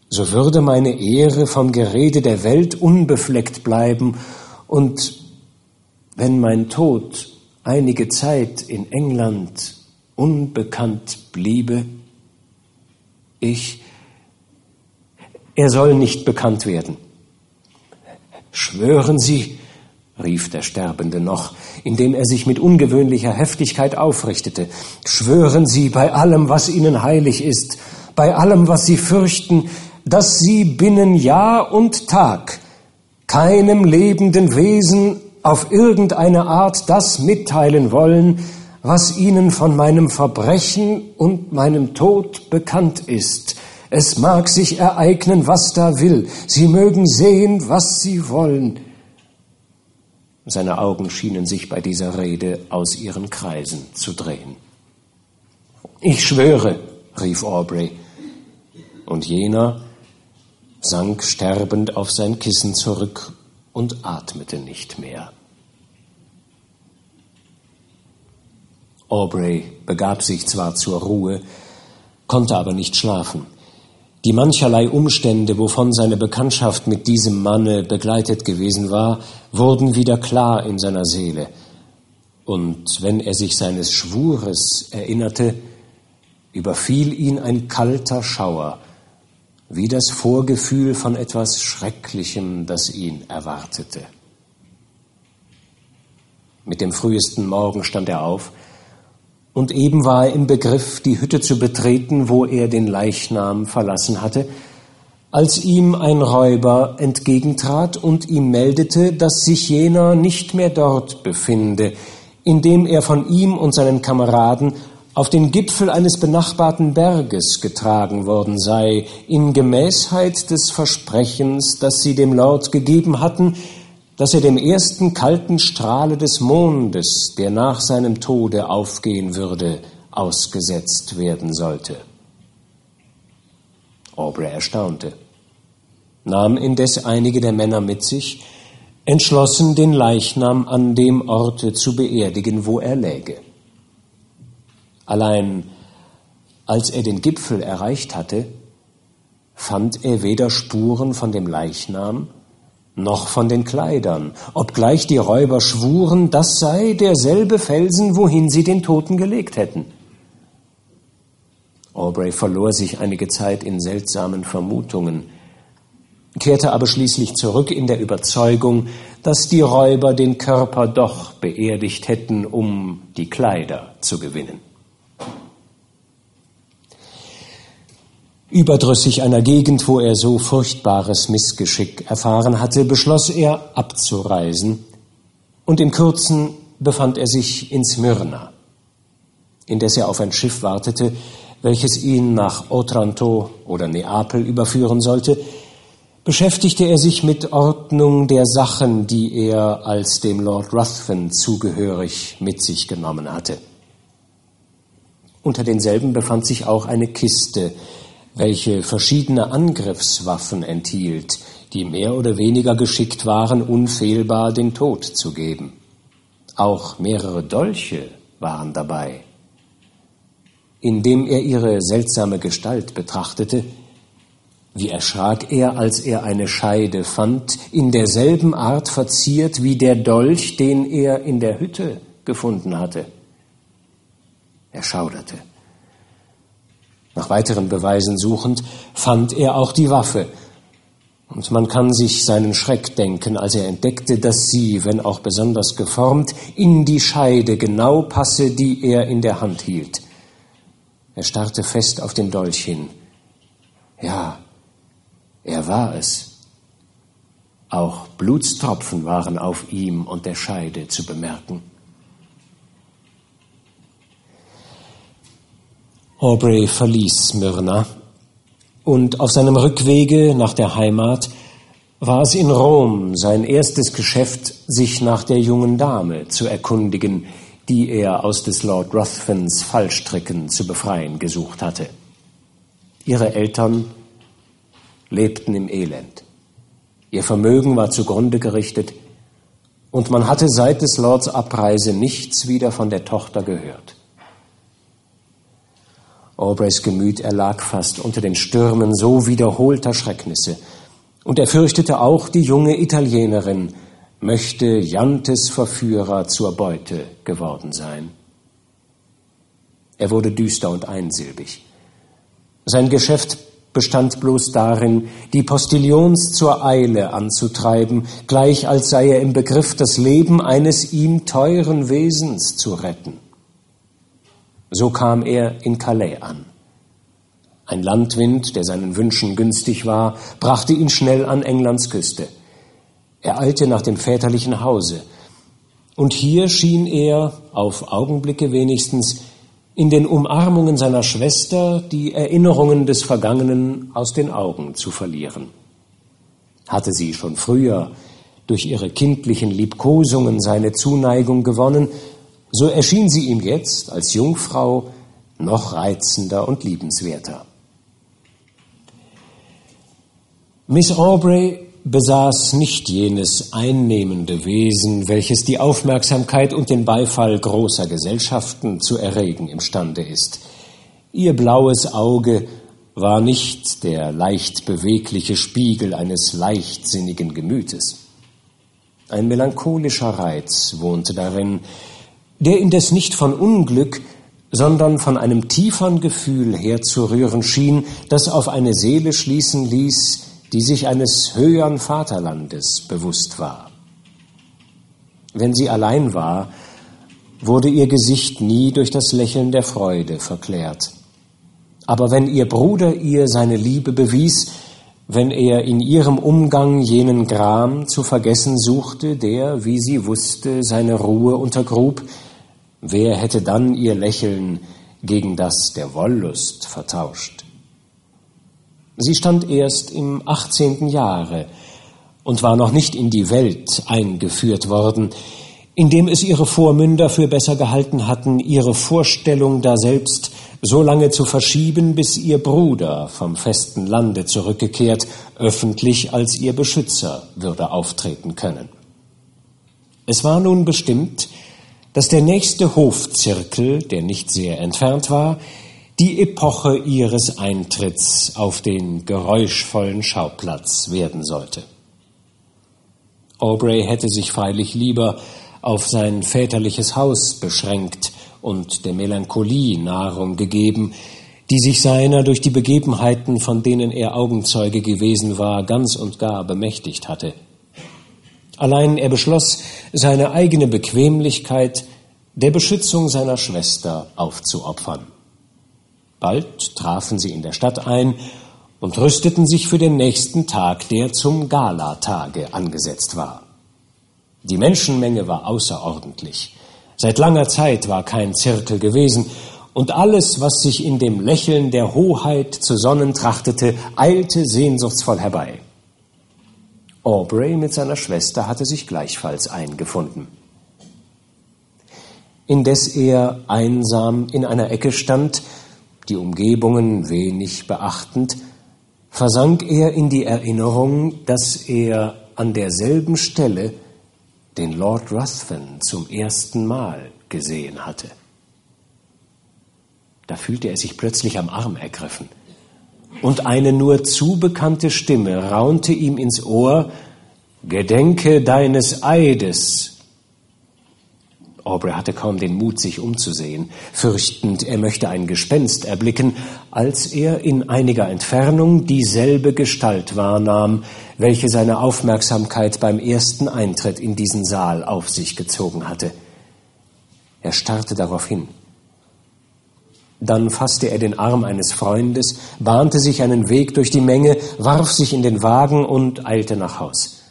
so würde meine Ehre vom Gerede der Welt unbefleckt bleiben, und wenn mein Tod einige Zeit in England unbekannt bliebe, ich, er soll nicht bekannt werden. Schwören Sie, rief der Sterbende noch, indem er sich mit ungewöhnlicher Heftigkeit aufrichtete. Schwören Sie bei allem, was Ihnen heilig ist, bei allem, was Sie fürchten, dass Sie binnen Jahr und Tag keinem lebenden Wesen auf irgendeine Art das mitteilen wollen, was Ihnen von meinem Verbrechen und meinem Tod bekannt ist. Es mag sich ereignen, was da will. Sie mögen sehen, was Sie wollen. Seine Augen schienen sich bei dieser Rede aus ihren Kreisen zu drehen. Ich schwöre, rief Aubrey, und jener sank sterbend auf sein Kissen zurück und atmete nicht mehr. Aubrey begab sich zwar zur Ruhe, konnte aber nicht schlafen. Die mancherlei Umstände, wovon seine Bekanntschaft mit diesem Manne begleitet gewesen war, wurden wieder klar in seiner Seele. Und wenn er sich seines Schwures erinnerte, überfiel ihn ein kalter Schauer, wie das Vorgefühl von etwas Schrecklichem, das ihn erwartete. Mit dem frühesten Morgen stand er auf, und eben war er im Begriff, die Hütte zu betreten, wo er den Leichnam verlassen hatte, als ihm ein Räuber entgegentrat und ihm meldete, dass sich jener nicht mehr dort befinde, indem er von ihm und seinen Kameraden auf den Gipfel eines benachbarten Berges getragen worden sei, in Gemäßheit des Versprechens, das sie dem Lord gegeben hatten, dass er dem ersten kalten Strahle des Mondes, der nach seinem Tode aufgehen würde, ausgesetzt werden sollte. Aubrey erstaunte, nahm indes einige der Männer mit sich, entschlossen, den Leichnam an dem Orte zu beerdigen, wo er läge. Allein als er den Gipfel erreicht hatte, fand er weder Spuren von dem Leichnam noch von den Kleidern, obgleich die Räuber schwuren, das sei derselbe Felsen, wohin sie den Toten gelegt hätten. Aubrey verlor sich einige Zeit in seltsamen Vermutungen, kehrte aber schließlich zurück in der Überzeugung, dass die Räuber den Körper doch beerdigt hätten, um die Kleider zu gewinnen. Überdrüssig einer Gegend, wo er so furchtbares Missgeschick erfahren hatte, beschloss er abzureisen, und in Kürzen befand er sich in Smyrna, indes er auf ein Schiff wartete, welches ihn nach Otranto oder Neapel überführen sollte, beschäftigte er sich mit Ordnung der Sachen, die er als dem Lord Ruthven zugehörig mit sich genommen hatte. Unter denselben befand sich auch eine Kiste, welche verschiedene Angriffswaffen enthielt, die mehr oder weniger geschickt waren, unfehlbar den Tod zu geben. Auch mehrere Dolche waren dabei. Indem er ihre seltsame Gestalt betrachtete, wie erschrak er, als er eine Scheide fand, in derselben Art verziert wie der Dolch, den er in der Hütte gefunden hatte. Er schauderte. Nach weiteren Beweisen suchend, fand er auch die Waffe. Und man kann sich seinen Schreck denken, als er entdeckte, dass sie, wenn auch besonders geformt, in die Scheide genau passe, die er in der Hand hielt. Er starrte fest auf den Dolch hin. Ja, er war es. Auch Blutstropfen waren auf ihm und der Scheide zu bemerken. Aubrey verließ Smyrna und auf seinem Rückwege nach der Heimat war es in Rom sein erstes Geschäft, sich nach der jungen Dame zu erkundigen, die er aus des Lord Ruthvens Fallstricken zu befreien gesucht hatte. Ihre Eltern lebten im Elend. Ihr Vermögen war zugrunde gerichtet und man hatte seit des Lords Abreise nichts wieder von der Tochter gehört. Aubreys Gemüt erlag fast unter den Stürmen so wiederholter Schrecknisse. Und er fürchtete auch, die junge Italienerin möchte Jantes Verführer zur Beute geworden sein. Er wurde düster und einsilbig. Sein Geschäft bestand bloß darin, die Postillons zur Eile anzutreiben, gleich als sei er im Begriff, das Leben eines ihm teuren Wesens zu retten. So kam er in Calais an. Ein Landwind, der seinen Wünschen günstig war, brachte ihn schnell an Englands Küste. Er eilte nach dem väterlichen Hause, und hier schien er, auf Augenblicke wenigstens, in den Umarmungen seiner Schwester die Erinnerungen des Vergangenen aus den Augen zu verlieren. Hatte sie schon früher durch ihre kindlichen Liebkosungen seine Zuneigung gewonnen, so erschien sie ihm jetzt als Jungfrau noch reizender und liebenswerter. Miss Aubrey besaß nicht jenes einnehmende Wesen, welches die Aufmerksamkeit und den Beifall großer Gesellschaften zu erregen imstande ist. Ihr blaues Auge war nicht der leicht bewegliche Spiegel eines leichtsinnigen Gemütes. Ein melancholischer Reiz wohnte darin, der indes nicht von Unglück, sondern von einem tiefern Gefühl herzurühren schien, das auf eine Seele schließen ließ, die sich eines höheren Vaterlandes bewusst war. Wenn sie allein war, wurde ihr Gesicht nie durch das Lächeln der Freude verklärt. Aber wenn ihr Bruder ihr seine Liebe bewies, wenn er in ihrem Umgang jenen Gram zu vergessen suchte, der, wie sie wusste, seine Ruhe untergrub, wer hätte dann ihr Lächeln gegen das der Wollust vertauscht? Sie stand erst im achtzehnten Jahre und war noch nicht in die Welt eingeführt worden, indem es ihre Vormünder für besser gehalten hatten, ihre Vorstellung daselbst so lange zu verschieben, bis ihr Bruder vom festen Lande zurückgekehrt, öffentlich als ihr Beschützer würde auftreten können. Es war nun bestimmt, dass der nächste Hofzirkel, der nicht sehr entfernt war, die Epoche ihres Eintritts auf den geräuschvollen Schauplatz werden sollte. Aubrey hätte sich freilich lieber auf sein väterliches Haus beschränkt und der Melancholie Nahrung gegeben, die sich seiner durch die Begebenheiten, von denen er Augenzeuge gewesen war, ganz und gar bemächtigt hatte. Allein er beschloss, seine eigene Bequemlichkeit der Beschützung seiner Schwester aufzuopfern. Bald trafen sie in der Stadt ein und rüsteten sich für den nächsten Tag, der zum Galatage angesetzt war. Die Menschenmenge war außerordentlich. Seit langer Zeit war kein Zirkel gewesen, und alles, was sich in dem Lächeln der Hoheit zu sonnen trachtete, eilte sehnsuchtsvoll herbei. Aubrey mit seiner Schwester hatte sich gleichfalls eingefunden. Indes er einsam in einer Ecke stand, die Umgebungen wenig beachtend, versank er in die Erinnerung, dass er an derselben Stelle den Lord Ruthven zum ersten Mal gesehen hatte. Da fühlte er sich plötzlich am Arm ergriffen, und eine nur zu bekannte Stimme raunte ihm ins Ohr Gedenke deines Eides, Aubrey hatte kaum den Mut, sich umzusehen, fürchtend, er möchte ein Gespenst erblicken, als er in einiger Entfernung dieselbe Gestalt wahrnahm, welche seine Aufmerksamkeit beim ersten Eintritt in diesen Saal auf sich gezogen hatte. Er starrte darauf hin. Dann fasste er den Arm eines Freundes, bahnte sich einen Weg durch die Menge, warf sich in den Wagen und eilte nach Haus.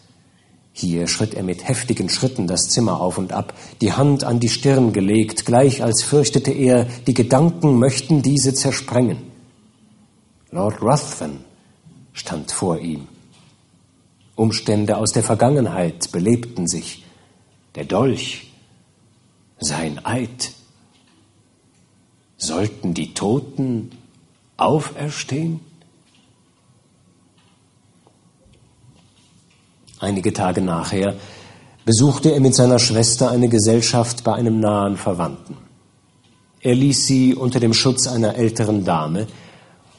Hier schritt er mit heftigen Schritten das Zimmer auf und ab, die Hand an die Stirn gelegt, gleich als fürchtete er, die Gedanken möchten diese zersprengen. Lord Ruthven stand vor ihm. Umstände aus der Vergangenheit belebten sich. Der Dolch, sein Eid. Sollten die Toten auferstehen? Einige Tage nachher besuchte er mit seiner Schwester eine Gesellschaft bei einem nahen Verwandten. Er ließ sie unter dem Schutz einer älteren Dame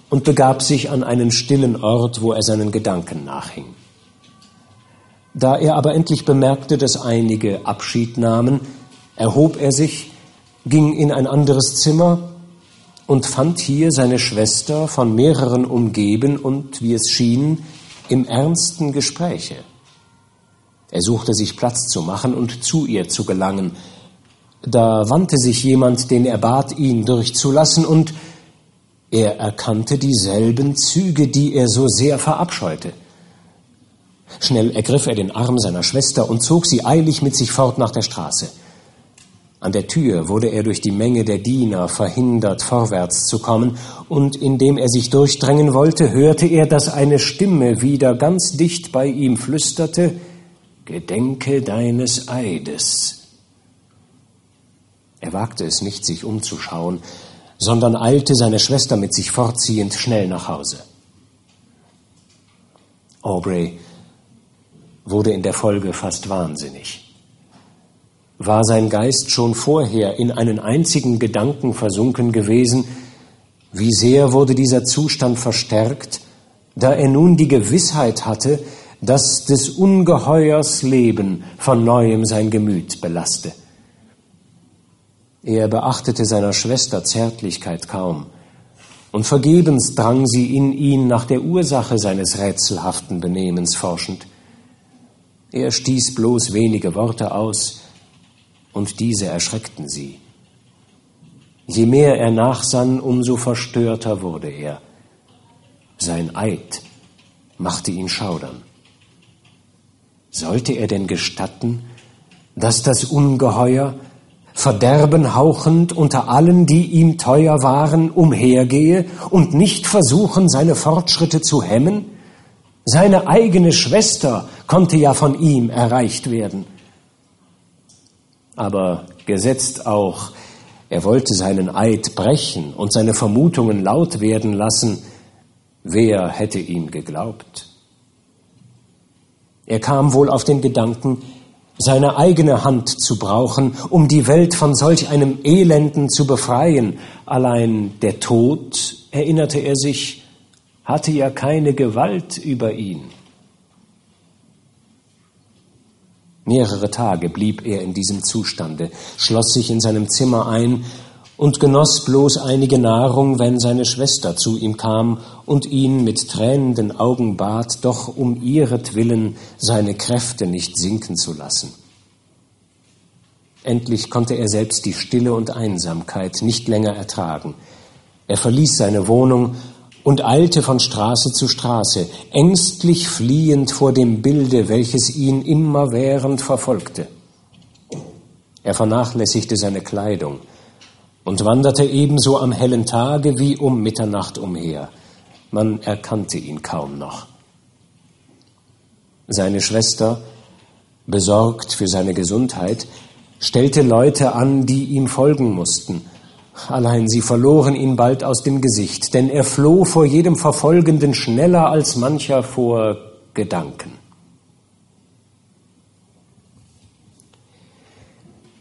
und begab sich an einen stillen Ort, wo er seinen Gedanken nachhing. Da er aber endlich bemerkte, dass einige Abschied nahmen, erhob er sich, ging in ein anderes Zimmer und fand hier seine Schwester von mehreren umgeben und, wie es schien, im ernsten Gespräche. Er suchte sich Platz zu machen und zu ihr zu gelangen. Da wandte sich jemand, den er bat, ihn durchzulassen, und er erkannte dieselben Züge, die er so sehr verabscheute. Schnell ergriff er den Arm seiner Schwester und zog sie eilig mit sich fort nach der Straße. An der Tür wurde er durch die Menge der Diener verhindert, vorwärts zu kommen, und indem er sich durchdrängen wollte, hörte er, dass eine Stimme wieder ganz dicht bei ihm flüsterte, Gedenke deines Eides. Er wagte es nicht, sich umzuschauen, sondern eilte seine Schwester mit sich fortziehend schnell nach Hause. Aubrey wurde in der Folge fast wahnsinnig. War sein Geist schon vorher in einen einzigen Gedanken versunken gewesen, Wie sehr wurde dieser Zustand verstärkt, da er nun die Gewissheit hatte, dass des Ungeheuers Leben von neuem sein Gemüt belaste. Er beachtete seiner Schwester Zärtlichkeit kaum, und vergebens drang sie in ihn nach der Ursache seines rätselhaften Benehmens forschend. Er stieß bloß wenige Worte aus, und diese erschreckten sie. Je mehr er nachsann, umso verstörter wurde er. Sein Eid machte ihn schaudern. Sollte er denn gestatten, dass das Ungeheuer, Verderben hauchend unter allen, die ihm teuer waren, umhergehe und nicht versuchen, seine Fortschritte zu hemmen? Seine eigene Schwester konnte ja von ihm erreicht werden. Aber gesetzt auch, er wollte seinen Eid brechen und seine Vermutungen laut werden lassen, wer hätte ihm geglaubt? Er kam wohl auf den Gedanken, seine eigene Hand zu brauchen, um die Welt von solch einem Elenden zu befreien. Allein der Tod, erinnerte er sich, hatte ja keine Gewalt über ihn. Mehrere Tage blieb er in diesem Zustande, schloss sich in seinem Zimmer ein und genoss bloß einige Nahrung, wenn seine Schwester zu ihm kam und ihn mit tränenden Augen bat, doch um ihretwillen seine Kräfte nicht sinken zu lassen. Endlich konnte er selbst die Stille und Einsamkeit nicht länger ertragen. Er verließ seine Wohnung und eilte von Straße zu Straße, ängstlich fliehend vor dem Bilde, welches ihn immerwährend verfolgte. Er vernachlässigte seine Kleidung, und wanderte ebenso am hellen Tage wie um Mitternacht umher. Man erkannte ihn kaum noch. Seine Schwester, besorgt für seine Gesundheit, stellte Leute an, die ihm folgen mussten. Allein sie verloren ihn bald aus dem Gesicht, denn er floh vor jedem Verfolgenden schneller als mancher vor Gedanken.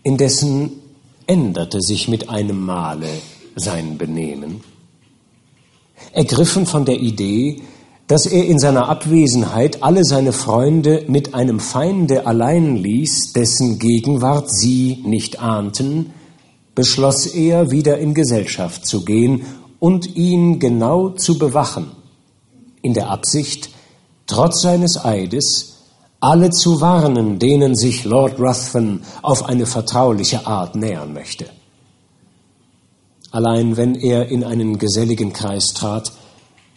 Indessen änderte sich mit einem Male sein Benehmen. Ergriffen von der Idee, dass er in seiner Abwesenheit alle seine Freunde mit einem Feinde allein ließ, dessen Gegenwart sie nicht ahnten, beschloss er, wieder in Gesellschaft zu gehen und ihn genau zu bewachen, in der Absicht, trotz seines Eides, alle zu warnen, denen sich Lord Ruthven auf eine vertrauliche Art nähern möchte. Allein wenn er in einen geselligen Kreis trat,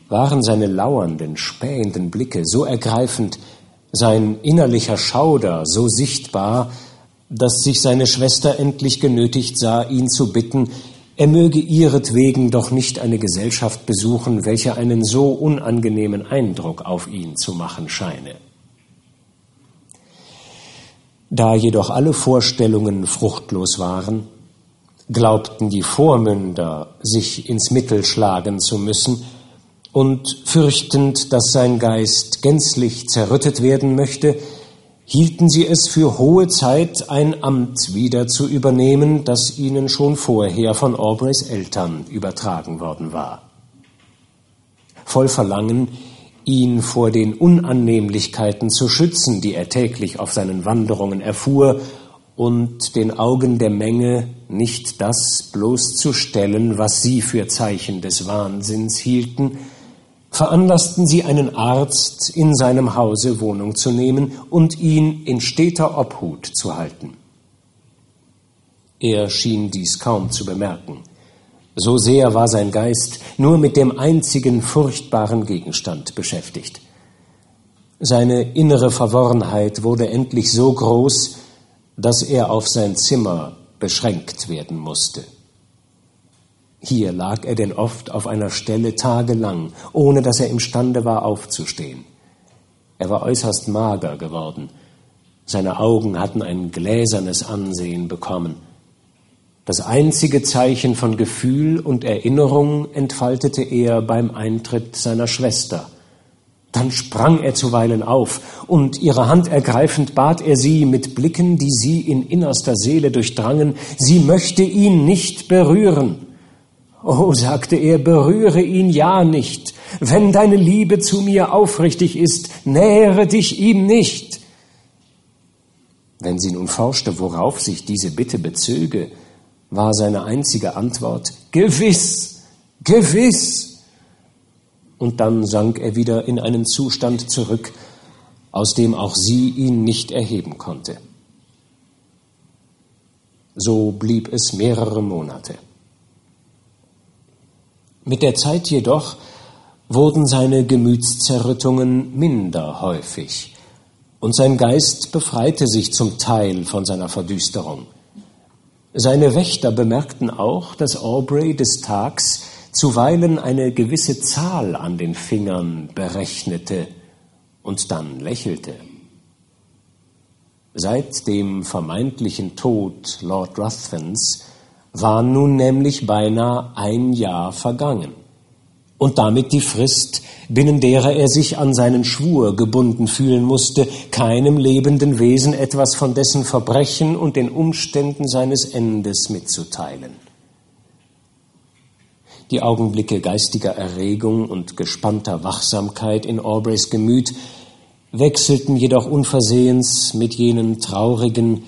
waren seine lauernden, spähenden Blicke so ergreifend, sein innerlicher Schauder so sichtbar, dass sich seine Schwester endlich genötigt sah, ihn zu bitten, er möge ihretwegen doch nicht eine Gesellschaft besuchen, welche einen so unangenehmen Eindruck auf ihn zu machen scheine. Da jedoch alle Vorstellungen fruchtlos waren, glaubten die Vormünder, sich ins Mittel schlagen zu müssen, und fürchtend, dass sein Geist gänzlich zerrüttet werden möchte, hielten sie es für hohe Zeit, ein Amt wieder zu übernehmen, das ihnen schon vorher von Aubreys Eltern übertragen worden war. Voll Verlangen, ihn vor den Unannehmlichkeiten zu schützen, die er täglich auf seinen Wanderungen erfuhr, und den Augen der Menge nicht das bloßzustellen, was sie für Zeichen des Wahnsinns hielten, veranlassten sie einen Arzt in seinem Hause Wohnung zu nehmen und ihn in steter Obhut zu halten. Er schien dies kaum zu bemerken. So sehr war sein Geist nur mit dem einzigen furchtbaren Gegenstand beschäftigt. Seine innere Verworrenheit wurde endlich so groß, dass er auf sein Zimmer beschränkt werden musste. Hier lag er denn oft auf einer Stelle tagelang, ohne dass er imstande war aufzustehen. Er war äußerst mager geworden. Seine Augen hatten ein gläsernes Ansehen bekommen. Das einzige Zeichen von Gefühl und Erinnerung entfaltete er beim Eintritt seiner Schwester. Dann sprang er zuweilen auf, und ihre Hand ergreifend bat er sie mit Blicken, die sie in innerster Seele durchdrangen, sie möchte ihn nicht berühren. Oh, sagte er, berühre ihn ja nicht. Wenn deine Liebe zu mir aufrichtig ist, nähere dich ihm nicht. Wenn sie nun forschte, worauf sich diese Bitte bezöge, war seine einzige Antwort Gewiss, gewiss. Und dann sank er wieder in einen Zustand zurück, aus dem auch sie ihn nicht erheben konnte. So blieb es mehrere Monate. Mit der Zeit jedoch wurden seine Gemütszerrüttungen minder häufig, und sein Geist befreite sich zum Teil von seiner Verdüsterung. Seine Wächter bemerkten auch, dass Aubrey des Tags zuweilen eine gewisse Zahl an den Fingern berechnete und dann lächelte. Seit dem vermeintlichen Tod Lord Ruthvens war nun nämlich beinahe ein Jahr vergangen und damit die Frist, binnen derer er sich an seinen Schwur gebunden fühlen musste, keinem lebenden Wesen etwas von dessen Verbrechen und den Umständen seines Endes mitzuteilen. Die Augenblicke geistiger Erregung und gespannter Wachsamkeit in Aubreys Gemüt wechselten jedoch unversehens mit jenen traurigen,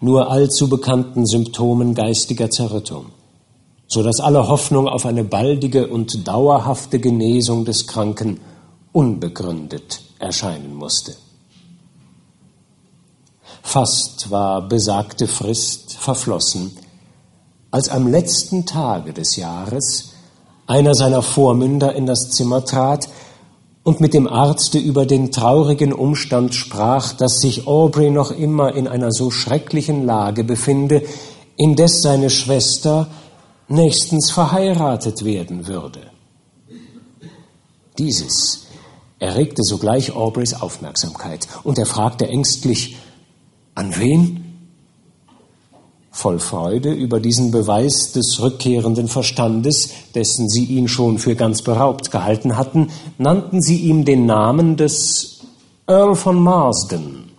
nur allzu bekannten Symptomen geistiger Zerrüttung, so dass alle Hoffnung auf eine baldige und dauerhafte Genesung des Kranken unbegründet erscheinen musste. Fast war besagte Frist verflossen, als am letzten Tage des Jahres einer seiner Vormünder in das Zimmer trat, und mit dem Arzte über den traurigen Umstand sprach, dass sich Aubrey noch immer in einer so schrecklichen Lage befinde, indes seine Schwester nächstens verheiratet werden würde. Dieses erregte sogleich Aubreys Aufmerksamkeit, und er fragte ängstlich, an wen? Voll Freude über diesen Beweis des rückkehrenden Verstandes, dessen sie ihn schon für ganz beraubt gehalten hatten, nannten sie ihm den Namen des Earl von Marsden.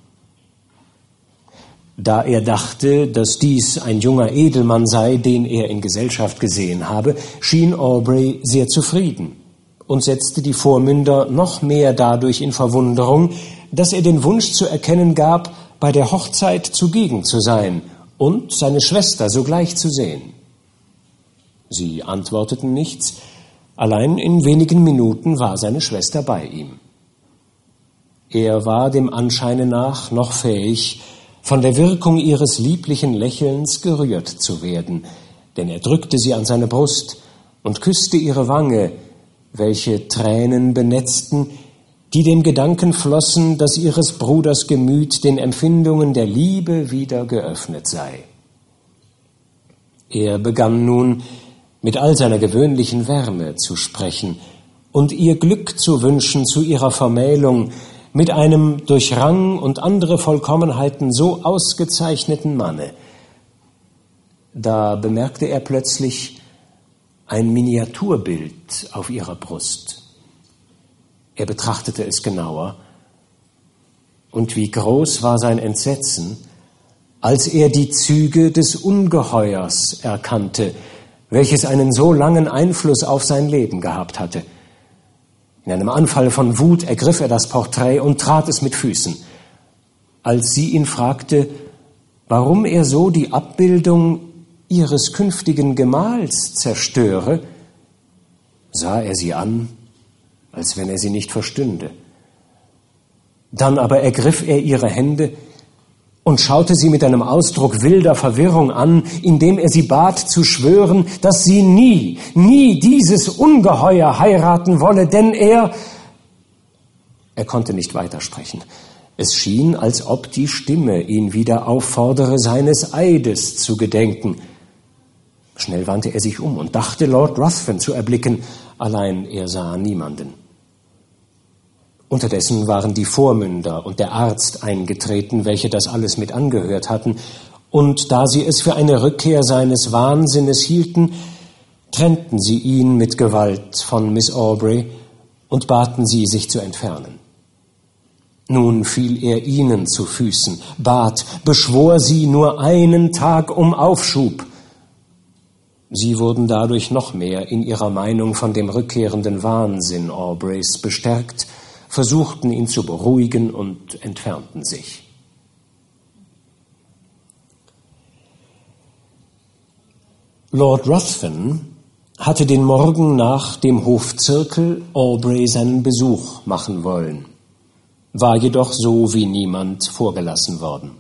Da er dachte, dass dies ein junger Edelmann sei, den er in Gesellschaft gesehen habe, schien Aubrey sehr zufrieden und setzte die Vormünder noch mehr dadurch in Verwunderung, dass er den Wunsch zu erkennen gab, bei der Hochzeit zugegen zu sein und seine Schwester sogleich zu sehen. Sie antworteten nichts, allein in wenigen Minuten war seine Schwester bei ihm. Er war dem Anscheine nach noch fähig, von der Wirkung ihres lieblichen Lächelns gerührt zu werden, denn er drückte sie an seine Brust und küsste ihre Wange, welche Tränen benetzten, die dem Gedanken flossen, dass ihres Bruders Gemüt den Empfindungen der Liebe wieder geöffnet sei. Er begann nun mit all seiner gewöhnlichen Wärme zu sprechen und ihr Glück zu wünschen zu ihrer Vermählung mit einem durch Rang und andere Vollkommenheiten so ausgezeichneten Manne. Da bemerkte er plötzlich ein Miniaturbild auf ihrer Brust. Er betrachtete es genauer. Und wie groß war sein Entsetzen, als er die Züge des Ungeheuers erkannte, welches einen so langen Einfluss auf sein Leben gehabt hatte. In einem Anfall von Wut ergriff er das Porträt und trat es mit Füßen. Als sie ihn fragte, warum er so die Abbildung ihres künftigen Gemahls zerstöre, sah er sie an als wenn er sie nicht verstünde. Dann aber ergriff er ihre Hände und schaute sie mit einem Ausdruck wilder Verwirrung an, indem er sie bat zu schwören, dass sie nie, nie dieses Ungeheuer heiraten wolle, denn er er konnte nicht weitersprechen. Es schien, als ob die Stimme ihn wieder auffordere, seines Eides zu gedenken. Schnell wandte er sich um und dachte, Lord Ruthven zu erblicken, allein er sah niemanden. Unterdessen waren die Vormünder und der Arzt eingetreten, welche das alles mit angehört hatten, und da sie es für eine Rückkehr seines Wahnsinnes hielten, trennten sie ihn mit Gewalt von Miss Aubrey und baten sie, sich zu entfernen. Nun fiel er ihnen zu Füßen, bat, beschwor sie nur einen Tag um Aufschub. Sie wurden dadurch noch mehr in ihrer Meinung von dem rückkehrenden Wahnsinn Aubreys bestärkt, versuchten ihn zu beruhigen und entfernten sich. Lord Ruthven hatte den Morgen nach dem Hofzirkel Aubrey seinen Besuch machen wollen, war jedoch so wie niemand vorgelassen worden.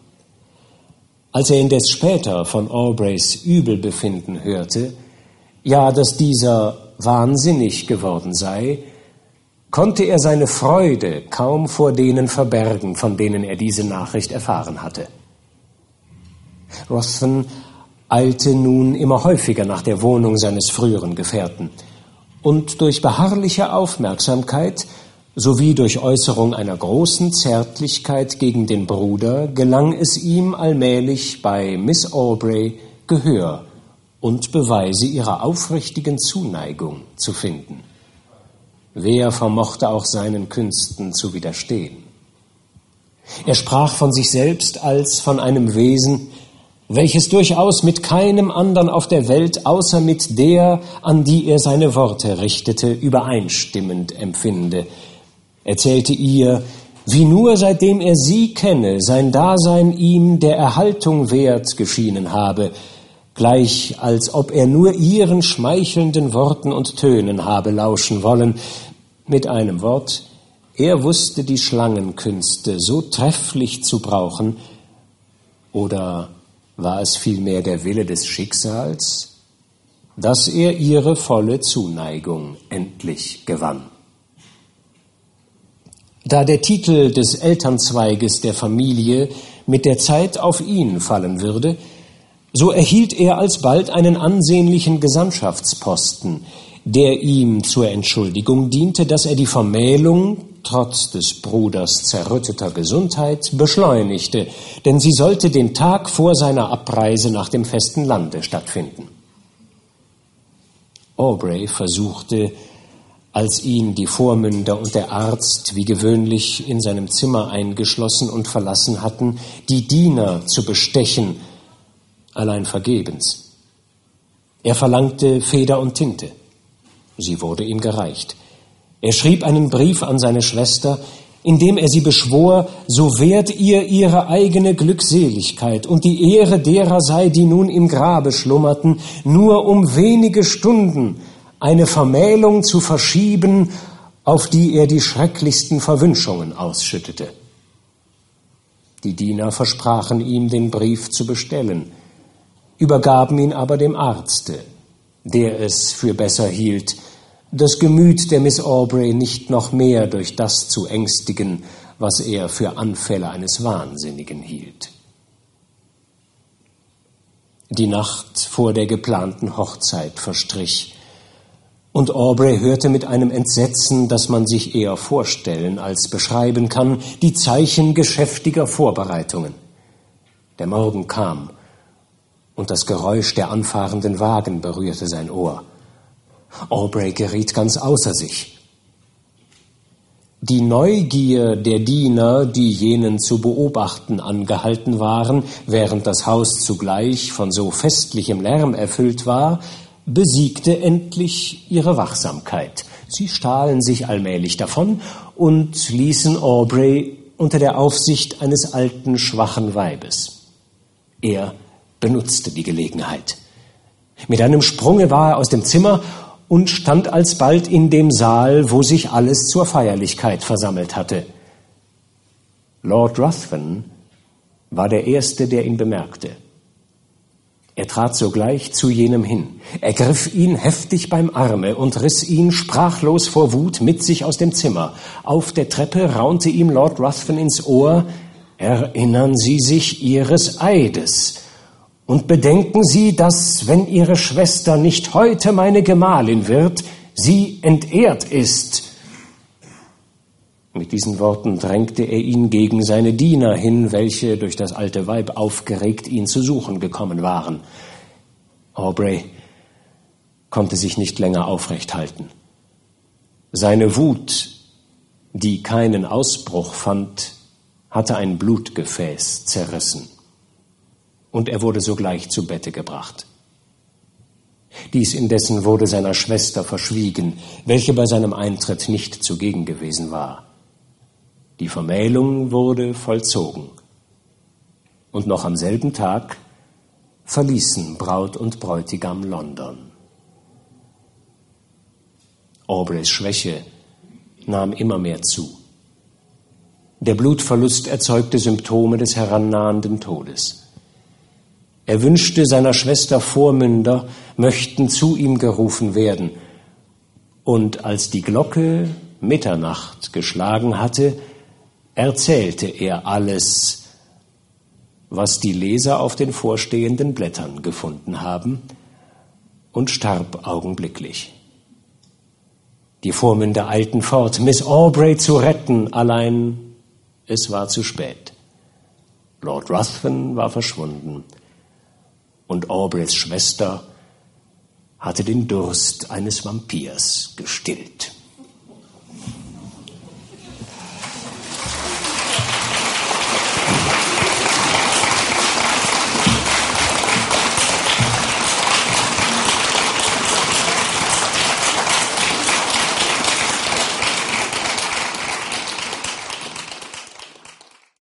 Als er indes später von Aubreys Übelbefinden hörte, ja, dass dieser wahnsinnig geworden sei, konnte er seine Freude kaum vor denen verbergen, von denen er diese Nachricht erfahren hatte. Ruthven eilte nun immer häufiger nach der Wohnung seines früheren Gefährten, und durch beharrliche Aufmerksamkeit sowie durch Äußerung einer großen Zärtlichkeit gegen den Bruder gelang es ihm allmählich bei Miss Aubrey Gehör und Beweise ihrer aufrichtigen Zuneigung zu finden. Wer vermochte auch seinen Künsten zu widerstehen? Er sprach von sich selbst als von einem Wesen, welches durchaus mit keinem anderen auf der Welt außer mit der, an die er seine Worte richtete, übereinstimmend empfinde, erzählte ihr, wie nur seitdem er sie kenne, sein Dasein ihm der Erhaltung wert geschienen habe, gleich als ob er nur ihren schmeichelnden Worten und Tönen habe lauschen wollen. Mit einem Wort, er wusste die Schlangenkünste so trefflich zu brauchen, oder war es vielmehr der Wille des Schicksals, dass er ihre volle Zuneigung endlich gewann. Da der Titel des Elternzweiges der Familie mit der Zeit auf ihn fallen würde, so erhielt er alsbald einen ansehnlichen Gesandtschaftsposten, der ihm zur Entschuldigung diente, dass er die Vermählung trotz des Bruders zerrütteter Gesundheit beschleunigte, denn sie sollte den Tag vor seiner Abreise nach dem festen Lande stattfinden. Aubrey versuchte, als ihn die Vormünder und der Arzt wie gewöhnlich in seinem Zimmer eingeschlossen und verlassen hatten, die Diener zu bestechen, allein vergebens. Er verlangte Feder und Tinte. Sie wurde ihm gereicht. Er schrieb einen Brief an seine Schwester, in dem er sie beschwor, so wehrt ihr ihre eigene Glückseligkeit und die Ehre derer sei, die nun im Grabe schlummerten, nur um wenige Stunden eine Vermählung zu verschieben, auf die er die schrecklichsten Verwünschungen ausschüttete. Die Diener versprachen ihm, den Brief zu bestellen, übergaben ihn aber dem Arzte, der es für besser hielt, das Gemüt der Miss Aubrey nicht noch mehr durch das zu ängstigen, was er für Anfälle eines Wahnsinnigen hielt. Die Nacht vor der geplanten Hochzeit verstrich, und Aubrey hörte mit einem Entsetzen, das man sich eher vorstellen als beschreiben kann, die Zeichen geschäftiger Vorbereitungen. Der Morgen kam, und das Geräusch der anfahrenden Wagen berührte sein Ohr. Aubrey geriet ganz außer sich. Die Neugier der Diener, die jenen zu beobachten angehalten waren, während das Haus zugleich von so festlichem Lärm erfüllt war, besiegte endlich ihre Wachsamkeit. Sie stahlen sich allmählich davon und ließen Aubrey unter der Aufsicht eines alten, schwachen Weibes. Er benutzte die Gelegenheit. Mit einem Sprunge war er aus dem Zimmer und stand alsbald in dem Saal, wo sich alles zur Feierlichkeit versammelt hatte. Lord Ruthven war der Erste, der ihn bemerkte. Er trat sogleich zu jenem hin, ergriff ihn heftig beim Arme und riss ihn sprachlos vor Wut mit sich aus dem Zimmer. Auf der Treppe raunte ihm Lord Ruthven ins Ohr, Erinnern Sie sich Ihres Eides. Und bedenken Sie, dass, wenn Ihre Schwester nicht heute meine Gemahlin wird, sie entehrt ist. Mit diesen Worten drängte er ihn gegen seine Diener hin, welche durch das alte Weib aufgeregt ihn zu suchen gekommen waren. Aubrey konnte sich nicht länger aufrecht halten. Seine Wut, die keinen Ausbruch fand, hatte ein Blutgefäß zerrissen und er wurde sogleich zu Bette gebracht. Dies indessen wurde seiner Schwester verschwiegen, welche bei seinem Eintritt nicht zugegen gewesen war. Die Vermählung wurde vollzogen. Und noch am selben Tag verließen Braut und Bräutigam London. Aubreys Schwäche nahm immer mehr zu. Der Blutverlust erzeugte Symptome des herannahenden Todes. Er wünschte seiner Schwester Vormünder möchten zu ihm gerufen werden. Und als die Glocke Mitternacht geschlagen hatte, erzählte er alles, was die Leser auf den vorstehenden Blättern gefunden haben, und starb augenblicklich. Die Vormünder eilten fort, Miss Aubrey zu retten, allein es war zu spät. Lord Ruthven war verschwunden und Aubreys Schwester hatte den Durst eines Vampirs gestillt.